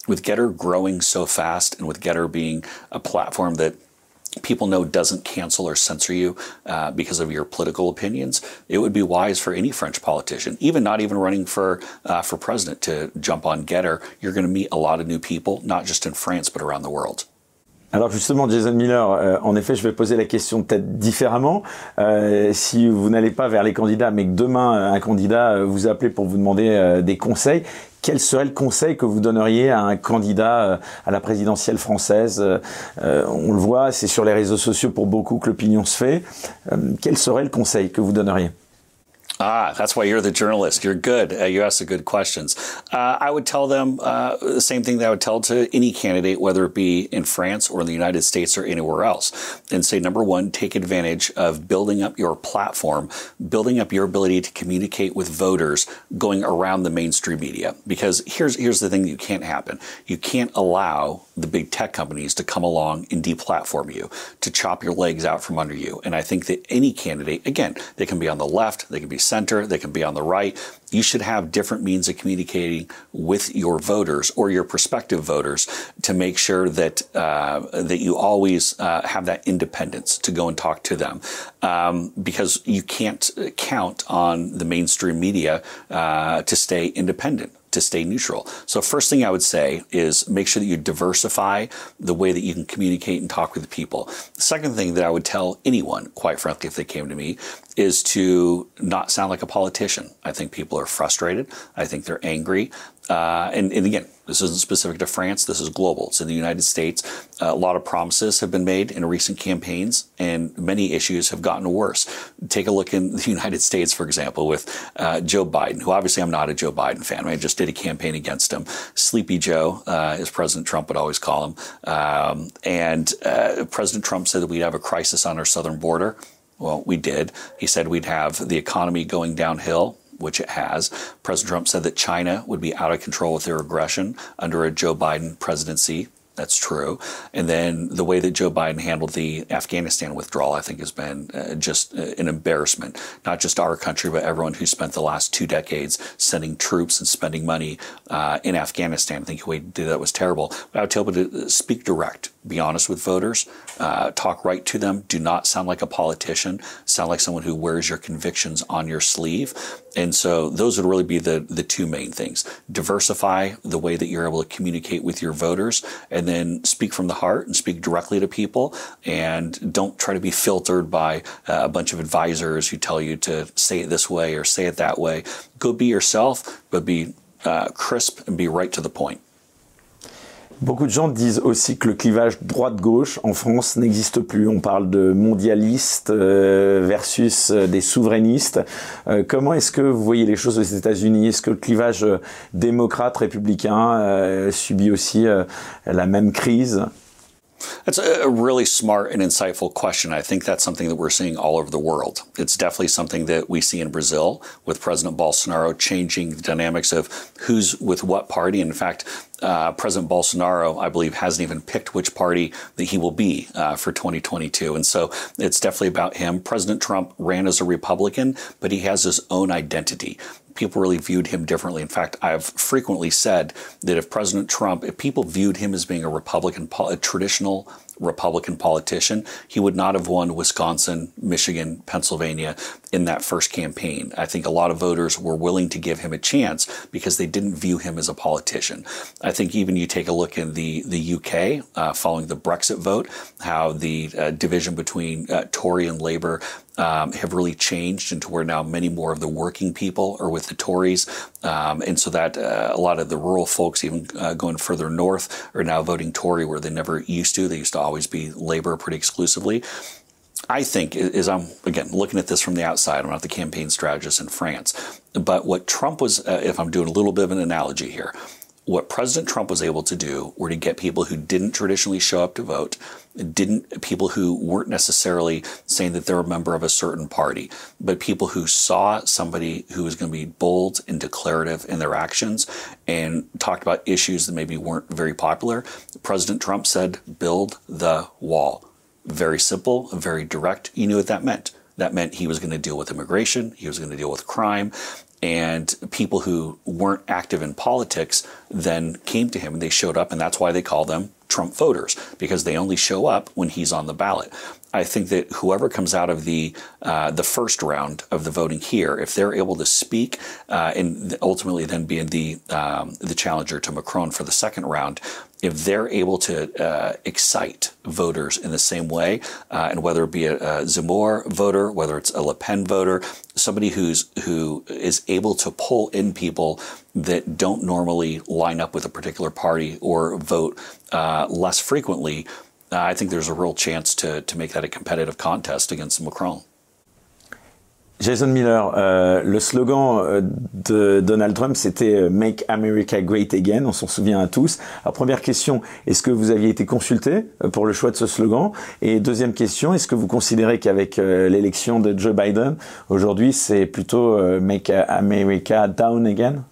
Speaker 2: with Getter growing so fast, and with Getter being a platform that people know doesn't cancel or censor you uh, because of your political opinions, it would be wise for any French politician, even not even running for uh, for president, to jump on Getter. You're going to meet a lot of new people, not just in France but around the world.
Speaker 1: Alors justement, Jason Miller, euh, en effet, je vais poser la question peut-être différemment. Euh, si vous n'allez pas vers les candidats, mais que demain un candidat euh, vous appelez pour vous demander des conseils, quel serait le conseil que vous donneriez à un candidat à la présidentielle française? On le voit, c'est sur les réseaux sociaux pour beaucoup que l'opinion se fait. quel serait le conseil que vous donneriez?
Speaker 2: Ah, that's why you're the journalist. You're good. Uh, you ask the good questions. Uh, I would tell them uh, the same thing that I would tell to any candidate, whether it be in France or in the United States or anywhere else, and say number one, take advantage of building up your platform, building up your ability to communicate with voters, going around the mainstream media. Because here's here's the thing that you can't happen. You can't allow the big tech companies to come along and deplatform you, to chop your legs out from under you. And I think that any candidate, again, they can be on the left, they can be center, they can be on the right. You should have different means of communicating with your voters or your prospective voters to make sure that uh, that you always uh, have that independence to go and talk to them, um, because you can't count on the mainstream media uh, to stay independent to stay neutral. So first thing I would say is make sure that you diversify the way that you can communicate and talk with people. The second thing that I would tell anyone, quite frankly, if they came to me, is to not sound like a politician. I think people are frustrated. I think they're angry. Uh, and, and, again, this isn't specific to France. This is global. It's in the United States. Uh, a lot of promises have been made in recent campaigns, and many issues have gotten worse. Take a look in the United States, for example, with uh, Joe Biden, who obviously I'm not a Joe Biden fan. I just did a campaign against him. Sleepy Joe, uh, as President Trump would always call him. Um, and uh, President Trump said that we'd have a crisis on our southern border. Well, we did. He said we'd have the economy going downhill which it has. President Trump said that China would be out of control with their aggression under a Joe Biden presidency. That's true. And then the way that Joe Biden handled the Afghanistan withdrawal, I think, has been uh, just uh, an embarrassment. Not just our country, but everyone who spent the last two decades sending troops and spending money uh, in Afghanistan. I think the way he did that was terrible. But I would tell people to speak direct, be honest with voters, uh, talk right to them. Do not sound like a politician. Sound like someone who wears your convictions on your sleeve. And so those would really be the, the two main things. Diversify the way that you're able to communicate with your voters and then speak from the heart and speak directly to people and don't try to be filtered by uh, a bunch of advisors who tell you to say it this way or say it that way. Go be yourself, but be uh, crisp and be right to the point.
Speaker 1: Beaucoup de gens disent aussi que le clivage droite-gauche en France n'existe plus. On parle de mondialistes euh, versus euh, des souverainistes. Euh, comment est-ce que vous voyez les choses aux États-Unis? Est-ce que le clivage démocrate-républicain subit aussi la même crise?
Speaker 2: That's a really smart and insightful question. I think that's something that we're seeing all over the world. It's definitely something that we see in Brazil with President Bolsonaro changing the dynamics of who's with what party. In fact, uh, President Bolsonaro, I believe, hasn't even picked which party that he will be uh, for 2022. And so it's definitely about him. President Trump ran as a Republican, but he has his own identity people really viewed him differently. In fact, I've frequently said that if President Trump, if people viewed him as being a Republican, a traditional Republican politician, he would not have won Wisconsin, Michigan, Pennsylvania in that first campaign. I think a lot of voters were willing to give him a chance because they didn't view him as a politician. I think even you take a look in the the UK uh, following the Brexit vote, how the uh, division between uh, Tory and Labour um, have really changed into where now many more of the working people are with the Tories. Um, and so that uh, a lot of the rural folks, even uh, going further north, are now voting Tory where they never used to. They used to always be Labor pretty exclusively. I think, as I'm again looking at this from the outside, I'm not the campaign strategist in France, but what Trump was, uh, if I'm doing a little bit of an analogy here, what President Trump was able to do were to get people who didn't traditionally show up to vote, didn't people who weren't necessarily saying that they're a member of a certain party, but people who saw somebody who was going to be bold and declarative in their actions and talked about issues that maybe weren't very popular. President Trump said, "Build the wall." Very simple, very direct. You knew what that meant. That meant he was going to deal with immigration, he was going to deal with crime, and people who weren't active in politics then came to him and they showed up, and that's why they call them Trump voters because they only show up when he's on the ballot. I think that whoever comes out of the uh, the first round of the voting here, if they're able to speak uh, and ultimately then being the um, the challenger to Macron for the second round, if they're able to uh, excite voters in the same way, uh, and whether it be a, a, Zemmour voter, whether it's a Le Pen voter, somebody who's who is able to pull in people that don't normally line up with a particular party or vote uh, less frequently, uh, I think there's a real chance to to make that a competitive contest against Macron.
Speaker 1: Jason Miller, euh, le slogan euh, de Donald Trump, c'était euh, Make America Great Again, on s'en souvient à tous. Alors première question, est-ce que vous aviez été consulté pour le choix de ce slogan? Et deuxième question, est-ce que vous considérez qu'avec l'élection de Joe Biden, aujourd'hui, c'est plutôt Make America Down Again?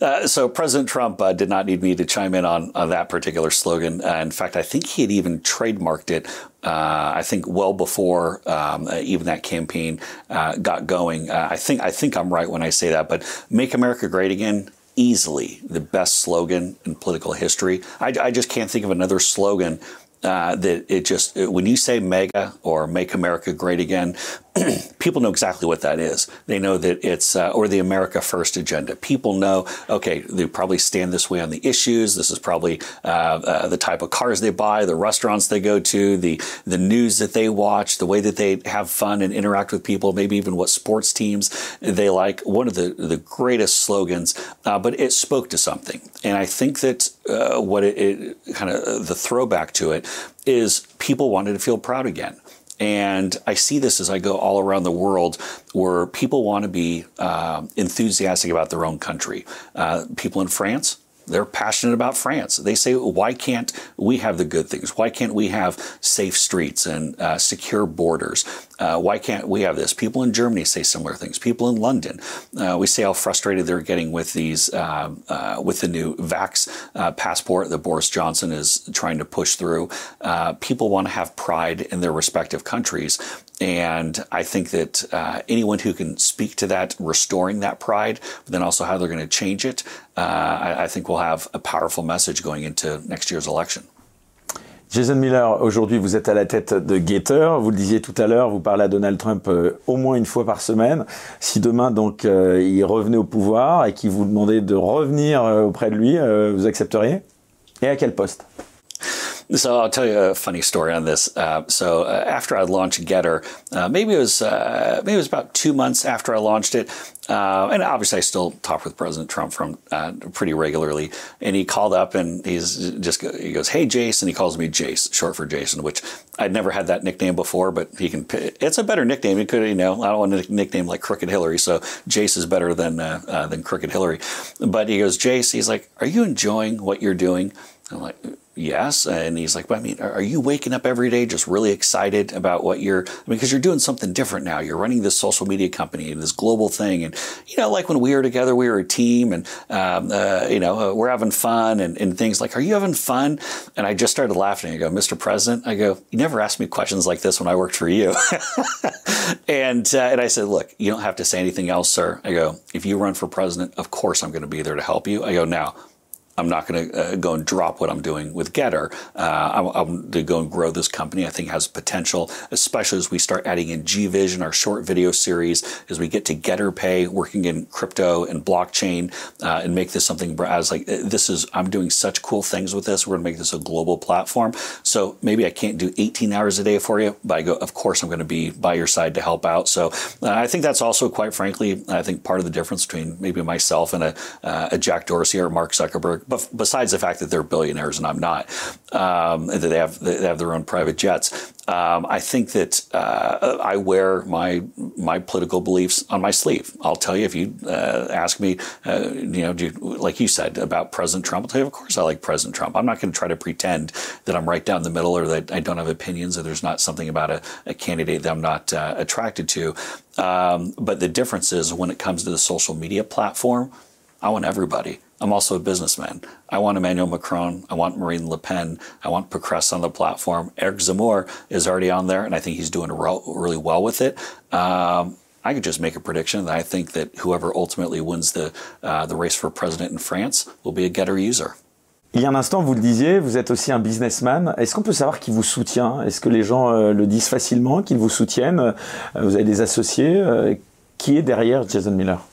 Speaker 2: Uh, so President Trump uh, did not need me to chime in on, on that particular slogan. Uh, in fact, I think he had even trademarked it. Uh, I think well before um, uh, even that campaign uh, got going. I think I think I'm right when I say that. But "Make America Great Again" easily the best slogan in political history. I, I just can't think of another slogan uh, that it just when you say MAGA or make America great again, people know exactly what that is. They know that it's uh, or the America First agenda. People know okay, they probably stand this way on the issues. This is probably uh, uh, the type of cars they buy, the restaurants they go to, the the news that they watch, the way that they have fun and interact with people, maybe even what sports teams they like. One of the the greatest slogans, uh, but it spoke to something, and I think that uh, what it, it kind of the throwback to it is people wanted to feel proud again. And I see this as I go all around the world where people want to be uh, enthusiastic about their own country. Uh, people in France, they're passionate about France. They say, why can't we have the good things? Why can't we have safe streets and uh, secure borders? Uh, why can't we have this? People in Germany say similar things. People in London, uh, we say how frustrated they're getting with these, uh, uh, with the new vax uh, passport that Boris Johnson is trying to push through. people want to have pride in their respective countries. And I think that uh, anyone who can speak to that, restoring that pride, but then also how they're going to change it, uh, I, I, think we'll have a powerful message going into next year's election.
Speaker 1: Jason Miller, aujourd'hui vous êtes à la tête de Gator. Vous le disiez tout à l'heure, vous parlez à Donald Trump euh, au moins une fois par semaine. Si demain donc euh, il revenait au pouvoir et qu'il vous demandait de revenir euh, auprès de lui, vous accepteriez? Et à quel poste?
Speaker 2: So I'll tell you a funny story on this. Uh, so uh, after I launched Getter, uh, maybe it was uh, maybe it was about two months after I launched it, uh, and obviously I still talk with President Trump from uh, pretty regularly. And he called up and he's just he goes, "Hey, Jason." He calls me Jace, short for Jason, which I'd never had that nickname before, but he can. It's a better nickname. He could, you know, I don't want a nickname like Crooked Hillary, so Jace is better than than Crooked Hillary. But he goes, Jace. He's like, "Are you enjoying what you're doing?" I'm like, yes. And he's like, but I mean, are you waking up every day just really excited about what you're, I mean, because you're doing something different now. You're running this social media company and this global thing. And, you know, like when we were together, we were a team and, um, uh, you know, uh, we're having fun and, and things like, are you having fun? And I just started laughing. I go, Mr. President, I go, you never asked me questions like this when I worked for you. and, uh, and I said, look, you don't have to say anything else, sir. I go, if you run for president, of course I'm going to be there to help you. I go, now, I'm not going to uh, go and drop what I'm doing with Getter. Uh, I'm, I'm going to go and grow this company. I think has potential, especially as we start adding in GVision, our short video series, as we get to Getter Pay, working in crypto and blockchain, uh, and make this something. I was like, this is I'm doing such cool things with this. We're going to make this a global platform. So maybe I can't do 18 hours a day for you, but I go, of course, I'm going to be by your side to help out. So uh, I think that's also, quite frankly, I think part of the difference between maybe myself and a, uh, a Jack Dorsey or Mark Zuckerberg besides the fact that they're billionaires and I'm not, um, that they have they have their own private jets. Um, I think that uh, I wear my my political beliefs on my sleeve. I'll tell you if you uh, ask me, uh, you know, you, like you said about President Trump, I'll tell you, of course, I like President Trump. I'm not going to try to pretend that I'm right down the middle or that I don't have opinions or there's not something about a, a candidate that I'm not uh, attracted to. Um, but the difference is when it comes to the social media platform, I want everybody. I'm also a businessman. I want Emmanuel Macron. I want Marine Le Pen. I want Pécresse on the platform. Eric Zemmour is already on there, and I think he's doing really well with it. Um, I could just make a prediction that I think that whoever ultimately wins the, uh, the race for president in France will be a Gettr user.
Speaker 1: Il y a un instant, vous le disiez, vous êtes aussi un businessman. Est-ce qu'on peut savoir qui vous soutient Est-ce que les gens euh, le disent facilement, qu'ils vous soutiennent euh, Vous avez des associés euh, Qui est derrière Jason Miller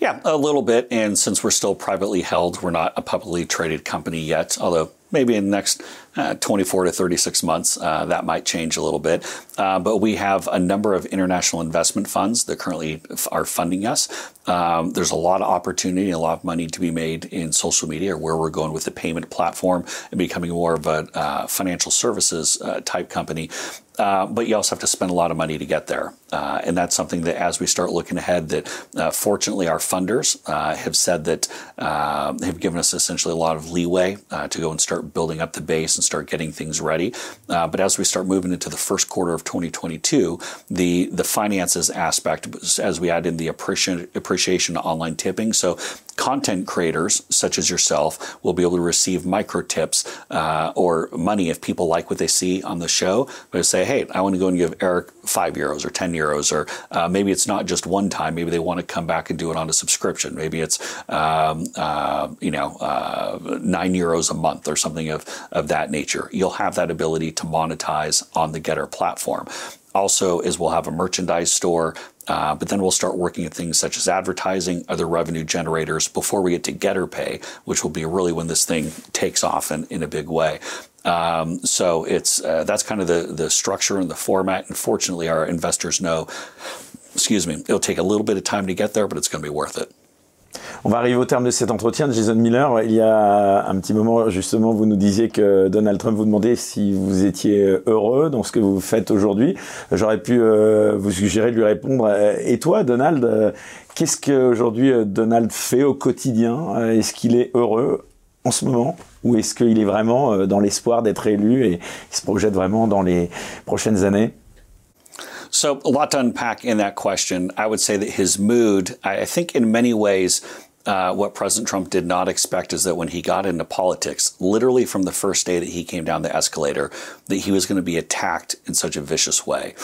Speaker 2: Yeah, a little bit. And since we're still privately held, we're not a publicly traded company yet, although maybe in the next uh, 24 to 36 months, uh, that might change a little bit. Uh, but we have a number of international investment funds that currently f- are funding us. Um, there's a lot of opportunity, a lot of money to be made in social media, where we're going with the payment platform and becoming more of a uh, financial services uh, type company. Uh, but you also have to spend a lot of money to get there. Uh, and that's something that as we start looking ahead that uh, fortunately our funders have said that have given us essentially a lot of leeway to go and start building up the base and start getting things ready. Uh, but as we start moving into the first quarter of 2022, the, the finances aspect, as we add in the appreciation, appreciation online tipping. So content creators such as yourself will be able to receive micro tips uh, or money if people like what they see on the show. But say, hey, I want to go and give Eric five euros or ten euros, or uh, maybe it's not just one time. Maybe they want to come back and do it on a subscription. Maybe it's um, uh, you know uh, nine euros a month or something of of that nature. You'll have that ability to monetize on the getter platform also is we'll have a merchandise store uh, but then we'll start working at things such as advertising, other revenue generators before we get to getter Pay, which will be really when this thing takes off in, in a big way. Um, so it's uh, that's kind of the the structure and the format. And fortunately, our investors know. Excuse me, it'll take a little bit of time to get there, but it's going to be worth it.
Speaker 1: On va arriver au terme de cet entretien de Jason Miller. Il y a un petit moment, justement, vous nous disiez que Donald Trump vous demandait si vous étiez heureux dans ce que vous faites aujourd'hui. J'aurais pu euh, vous suggérer de lui répondre. Euh, et toi, Donald, euh, qu'est-ce qu'aujourd'hui Donald fait au quotidien? Est-ce qu'il est heureux en ce moment? Ou est-ce qu'il est vraiment dans l'espoir d'être élu et il se projette vraiment dans les prochaines années?
Speaker 2: So, a lot to unpack in that question. I would say that his mood, I think in many ways, uh, what President Trump did not expect is that when he got into politics, literally from the first day that he came down the escalator, that he was going to be attacked in such a vicious way.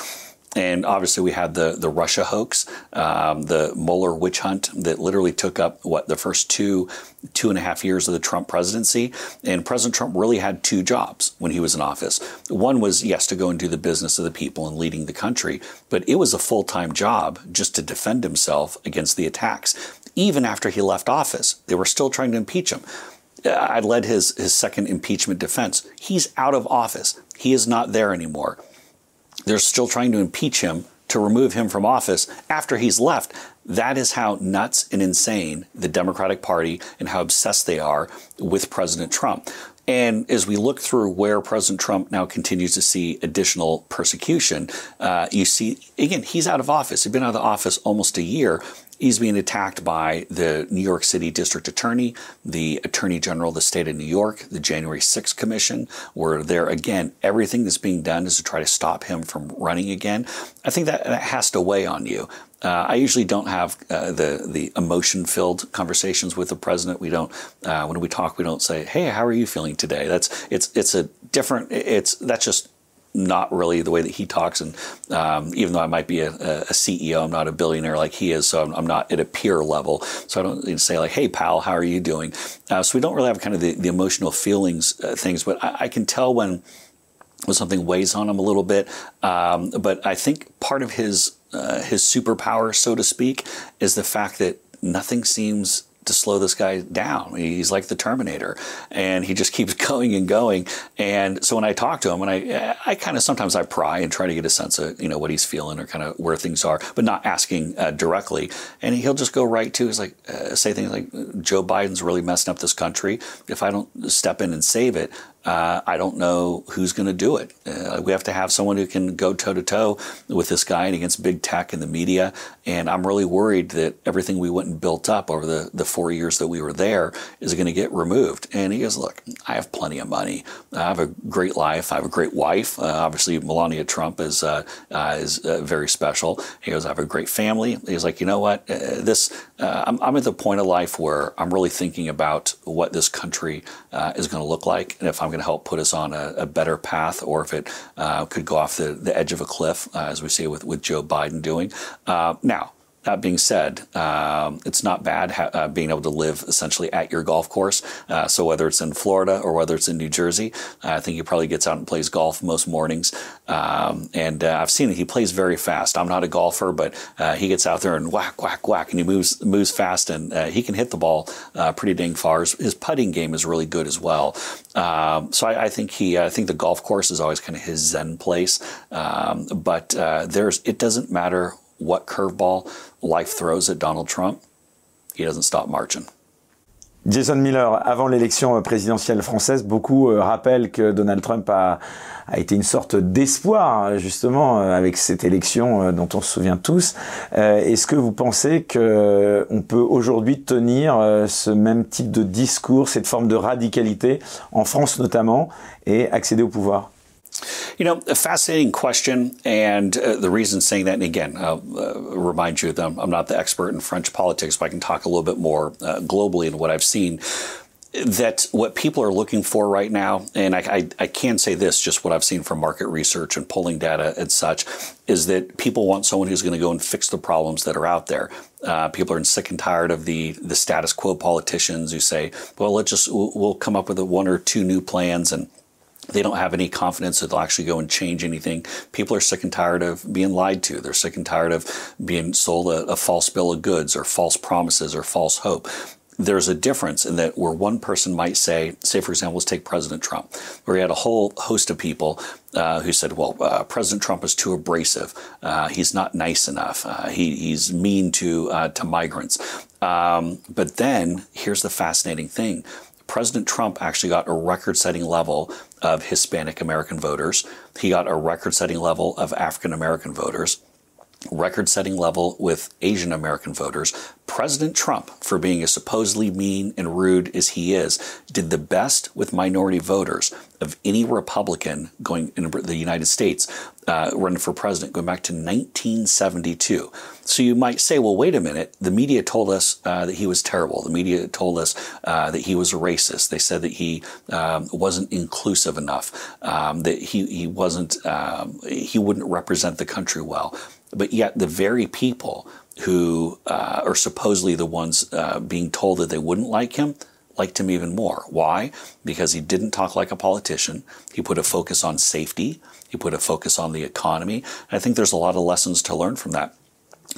Speaker 2: And obviously, we had the the Russia hoax, um, the Mueller witch hunt that literally took up what the first two two and a half years of the Trump presidency. And President Trump really had two jobs when he was in office. One was yes to go and do the business of the people and leading the country, but it was a full time job just to defend himself against the attacks. Even after he left office, they were still trying to impeach him. I led his his second impeachment defense. He's out of office. He is not there anymore. They're still trying to impeach him to remove him from office after he's left. That is how nuts and insane the Democratic Party and how obsessed they are with President Trump. And as we look through where President Trump now continues to see additional persecution, uh, you see, again, he's out of office. He's been out of the office almost a year. He's being attacked by the New York City District Attorney, the Attorney General of the state of New York, the January 6th Commission, where there again, everything that's being done is to try to stop him from running again. I think that, that has to weigh on you. Uh, I usually don't have uh, the the emotion filled conversations with the president. We don't uh, when we talk. We don't say, "Hey, how are you feeling today?" That's it's it's a different. It's that's just not really the way that he talks. And um, even though I might be a, a, CEO, I'm not a billionaire like he is, so I'm, I'm, not at a peer level. So I don't say like, "Hey, pal, how are you doing?" Uh, so we don't really have kind of the, the emotional feelings uh, things, but I, I, can tell when when something weighs on him a little bit. Um, but I think part of his uh, his superpower, so to speak, is the fact that nothing seems to slow this guy down. He's like the Terminator, and he just keeps going and going. And so when I talk to him, and I, I kind of sometimes I pry and try to get a sense of you know what he's feeling or kind of where things are, but not asking uh, directly. And he'll just go right to, he's like uh, say things like Joe Biden's really messing up this country. If I don't step in and save it, uh, I don't know who's going to do it. Uh, we have to have someone who can go toe to toe with this guy and against big tech and the media. And I'm really worried that everything we went and built up over the, the four years that we were there is going to get removed. And he goes, Look, I have plenty of money. I have a great life. I have a great wife. Uh, obviously, Melania Trump is, uh, uh, is uh, very special. He goes, I have a great family. He's like, You know what? this, I'm, I'm, at the point of life where I'm really thinking about what this country is going to look like. And if I'm going help put us on a, a better path, or if it uh, could go off the, the edge of a cliff, uh, as we see with, with Joe Biden doing. Uh, now, that being said, um, it's not bad ha- uh, being able to live essentially at your golf course. Uh, so whether it's in Florida or whether it's in New Jersey, I think he probably gets out and plays golf most mornings. Um, and uh, I've seen it; he plays very fast. I'm not a golfer, but uh, he gets out there and whack, whack, whack, and he moves moves fast, and uh, he can hit the ball pretty dang far. His, his, putting game is really good as well. Um, so I, I, think he, I think the golf course is always kind of his zen place. Um, but there's, it doesn't matter what curveball life throws at Donald Trump, he doesn't stop marching.
Speaker 1: Jason Miller, avant l'élection présidentielle française, beaucoup euh, rappellent que Donald Trump a, a été une sorte d'espoir, justement, euh, avec cette élection euh, dont on se souvient tous. Est-ce que vous pensez qu'on peut aujourd'hui tenir ce même type de discours, cette forme de radicalité, en France notamment, et accéder au pouvoir?
Speaker 2: You know, a fascinating question. And uh, the reason saying that, and again, I'll uh, remind you that I'm, not the expert in French politics, but I can talk a little bit more uh, globally in what I've seen that what people are looking for right now, and I, I, I, can say this, just what I've seen from market research and polling data and such, is that people want someone who's going to go and fix the problems that are out there. Uh, people are sick and tired of the the status quo politicians who say, "Well, let's just we'll, we'll come up with one or two new plans and." They don't have any confidence that they'll actually go and change anything. People are sick and tired of being lied to. They're sick and tired of being sold a, a false bill of goods or false promises or false hope there's a difference in that where one person might say, say for example, let's take President Trump, where he had a whole host of people uh, who said, well, uh, President Trump is too abrasive. Uh, he's not nice enough. Uh, he, he's mean to, uh, to migrants. Um, but then here's the fascinating thing. President Trump actually got a record setting level of Hispanic American voters. He got a record setting level of African American voters record setting level with Asian American voters. President Trump, for being as supposedly mean and rude as he is, did the best with minority voters of any Republican going in the United States uh, running for president going back to 1972. So you might say, well, wait a minute. The media told us uh, that he was terrible. The media told us uh, that he was a racist. They said that he um, wasn't inclusive enough, um, that he, he wasn't, um, he wouldn't represent the country well. But yet, the very people who uh, are supposedly the ones uh, being told that they wouldn't like him liked him even more. Why? Because he didn't talk like a politician. He put a focus on safety. He put a focus on the economy. I think there's a lot of lessons to learn from that.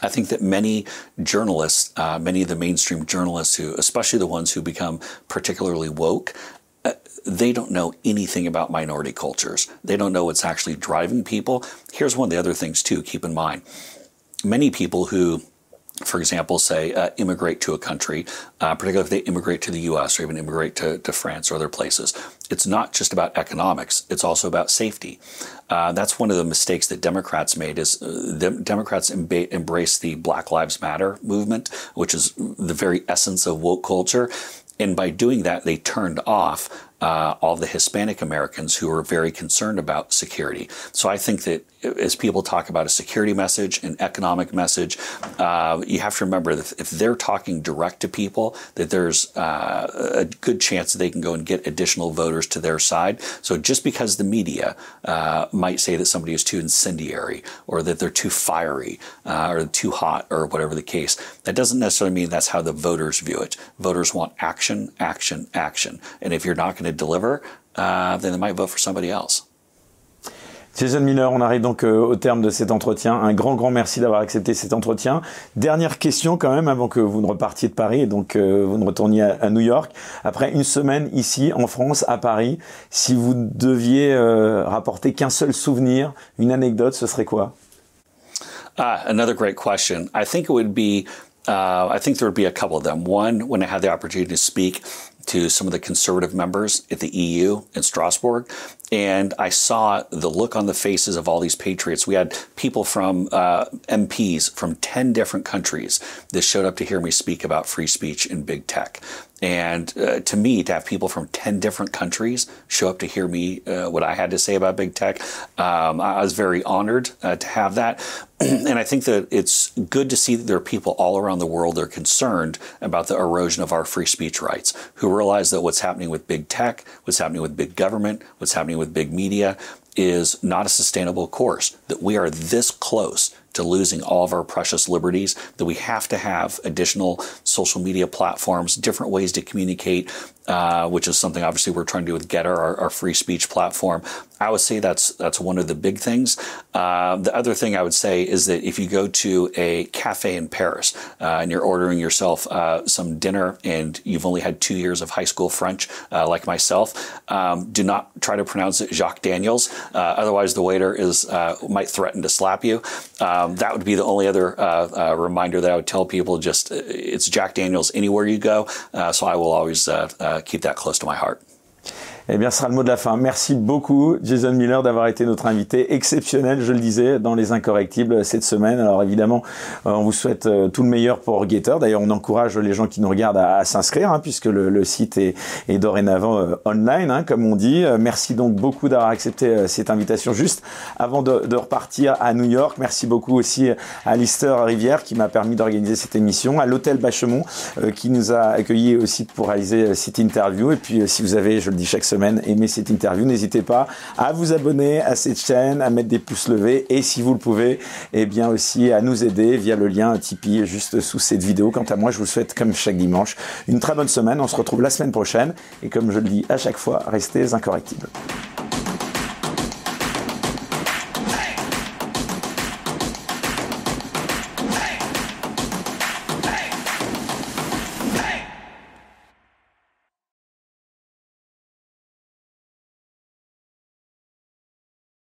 Speaker 2: I think that many journalists, uh, many of the mainstream journalists who, especially the ones who become particularly woke, uh, they don't know anything about minority cultures. They don't know what's actually driving people. Here's one of the other things, too, keep in mind. Many people who for example, say uh, immigrate to a country, uh, particularly if they immigrate to the U.S. or even immigrate to, to, France or other places. It's not just about economics; it's also about safety. Uh, that's one of the mistakes that Democrats made. Is uh, the Democrats emba- embrace the Black Lives Matter movement, which is the very essence of woke culture, and by doing that, they turned off uh, all the Hispanic Americans who are very concerned about security. So I think that as people talk about a security message, an economic message, uh, you have to remember that if they're talking direct to people, that there's uh, a good chance that they can go and get additional voters to their side. So just because the media uh, might say that somebody is too incendiary or that they're too fiery uh, or too hot or whatever the case, that doesn't necessarily mean that's how the voters view it. Voters want action, action, action. And if you're not going to deliver, uh, then they might vote for somebody else.
Speaker 1: Jason Miller, on arrive donc euh, au terme de cet entretien. Un grand, grand merci d'avoir accepté cet entretien. Dernière question quand même avant que vous ne repartiez de Paris et donc euh, vous ne retourniez à, New York. Après une semaine ici en France, à Paris, si vous deviez euh, rapporter qu'un seul souvenir, une anecdote, ce serait quoi?
Speaker 2: Ah, another great question. I think it would be Uh, I think there would be a couple of them. One, when I had the opportunity to speak to some of the conservative members at the EU in Strasbourg, and I saw the look on the faces of all these patriots. We had people from uh, MPs from 10 different countries that showed up to hear me speak about free speech in big tech. And uh, to me, to have people from 10 different countries show up to hear me, uh, what I had to say about big tech, um, I was very honored uh, to have that. and I think that it's good to see that there are people all around the world that are concerned about the erosion of our free speech rights, who realize that what's happening with big tech, what's happening with big government, what's happening with big media is not a sustainable course, that we are this close to losing all of our precious liberties, that we have to have additional social media platforms, different ways to communicate, uh, which is something obviously we're trying to do with Gettr, our, our, free speech platform. I would say that's that's one of the big things. Uh, the other thing I would say is that if you go to a cafe in Paris uh, and you're ordering yourself uh, some dinner and you've only had two years of high school French, uh, like myself, um, do not try to pronounce it Jacques Daniels. Uh, otherwise, the waiter is might threaten to slap you. Um, that would be the only other reminder that I would tell people. Just it's Jack Daniels anywhere you go. so I will always uh, keep that close to my heart.
Speaker 1: Eh bien, ce sera le mot de la fin. Merci beaucoup, Jason Miller, d'avoir été notre invité exceptionnel, je le disais, dans les incorrectibles cette semaine. Alors évidemment, euh, on vous souhaite euh, tout le meilleur pour Gator. D'ailleurs, on encourage les gens qui nous regardent à, s'inscrire, hein, puisque le, site est, dorénavant euh, online, hein, comme on dit. Merci donc beaucoup d'avoir accepté cette invitation. Juste avant de, repartir à New York, merci beaucoup aussi à Lister Rivière qui m'a permis d'organiser cette émission, à l'hôtel Bachemont qui nous a accueillis aussi pour réaliser cette interview. Et puis, si vous avez, je le dis chaque semaine, aimé cette interview, n'hésitez pas à vous abonner à cette chaîne, à mettre des pouces levés et si vous le pouvez, eh bien aussi à nous aider via le lien Tipeee juste sous cette vidéo. Quant à moi, je vous souhaite comme chaque dimanche une très bonne semaine. On se retrouve la semaine prochaine et comme je le dis à chaque fois, restez incorrectibles.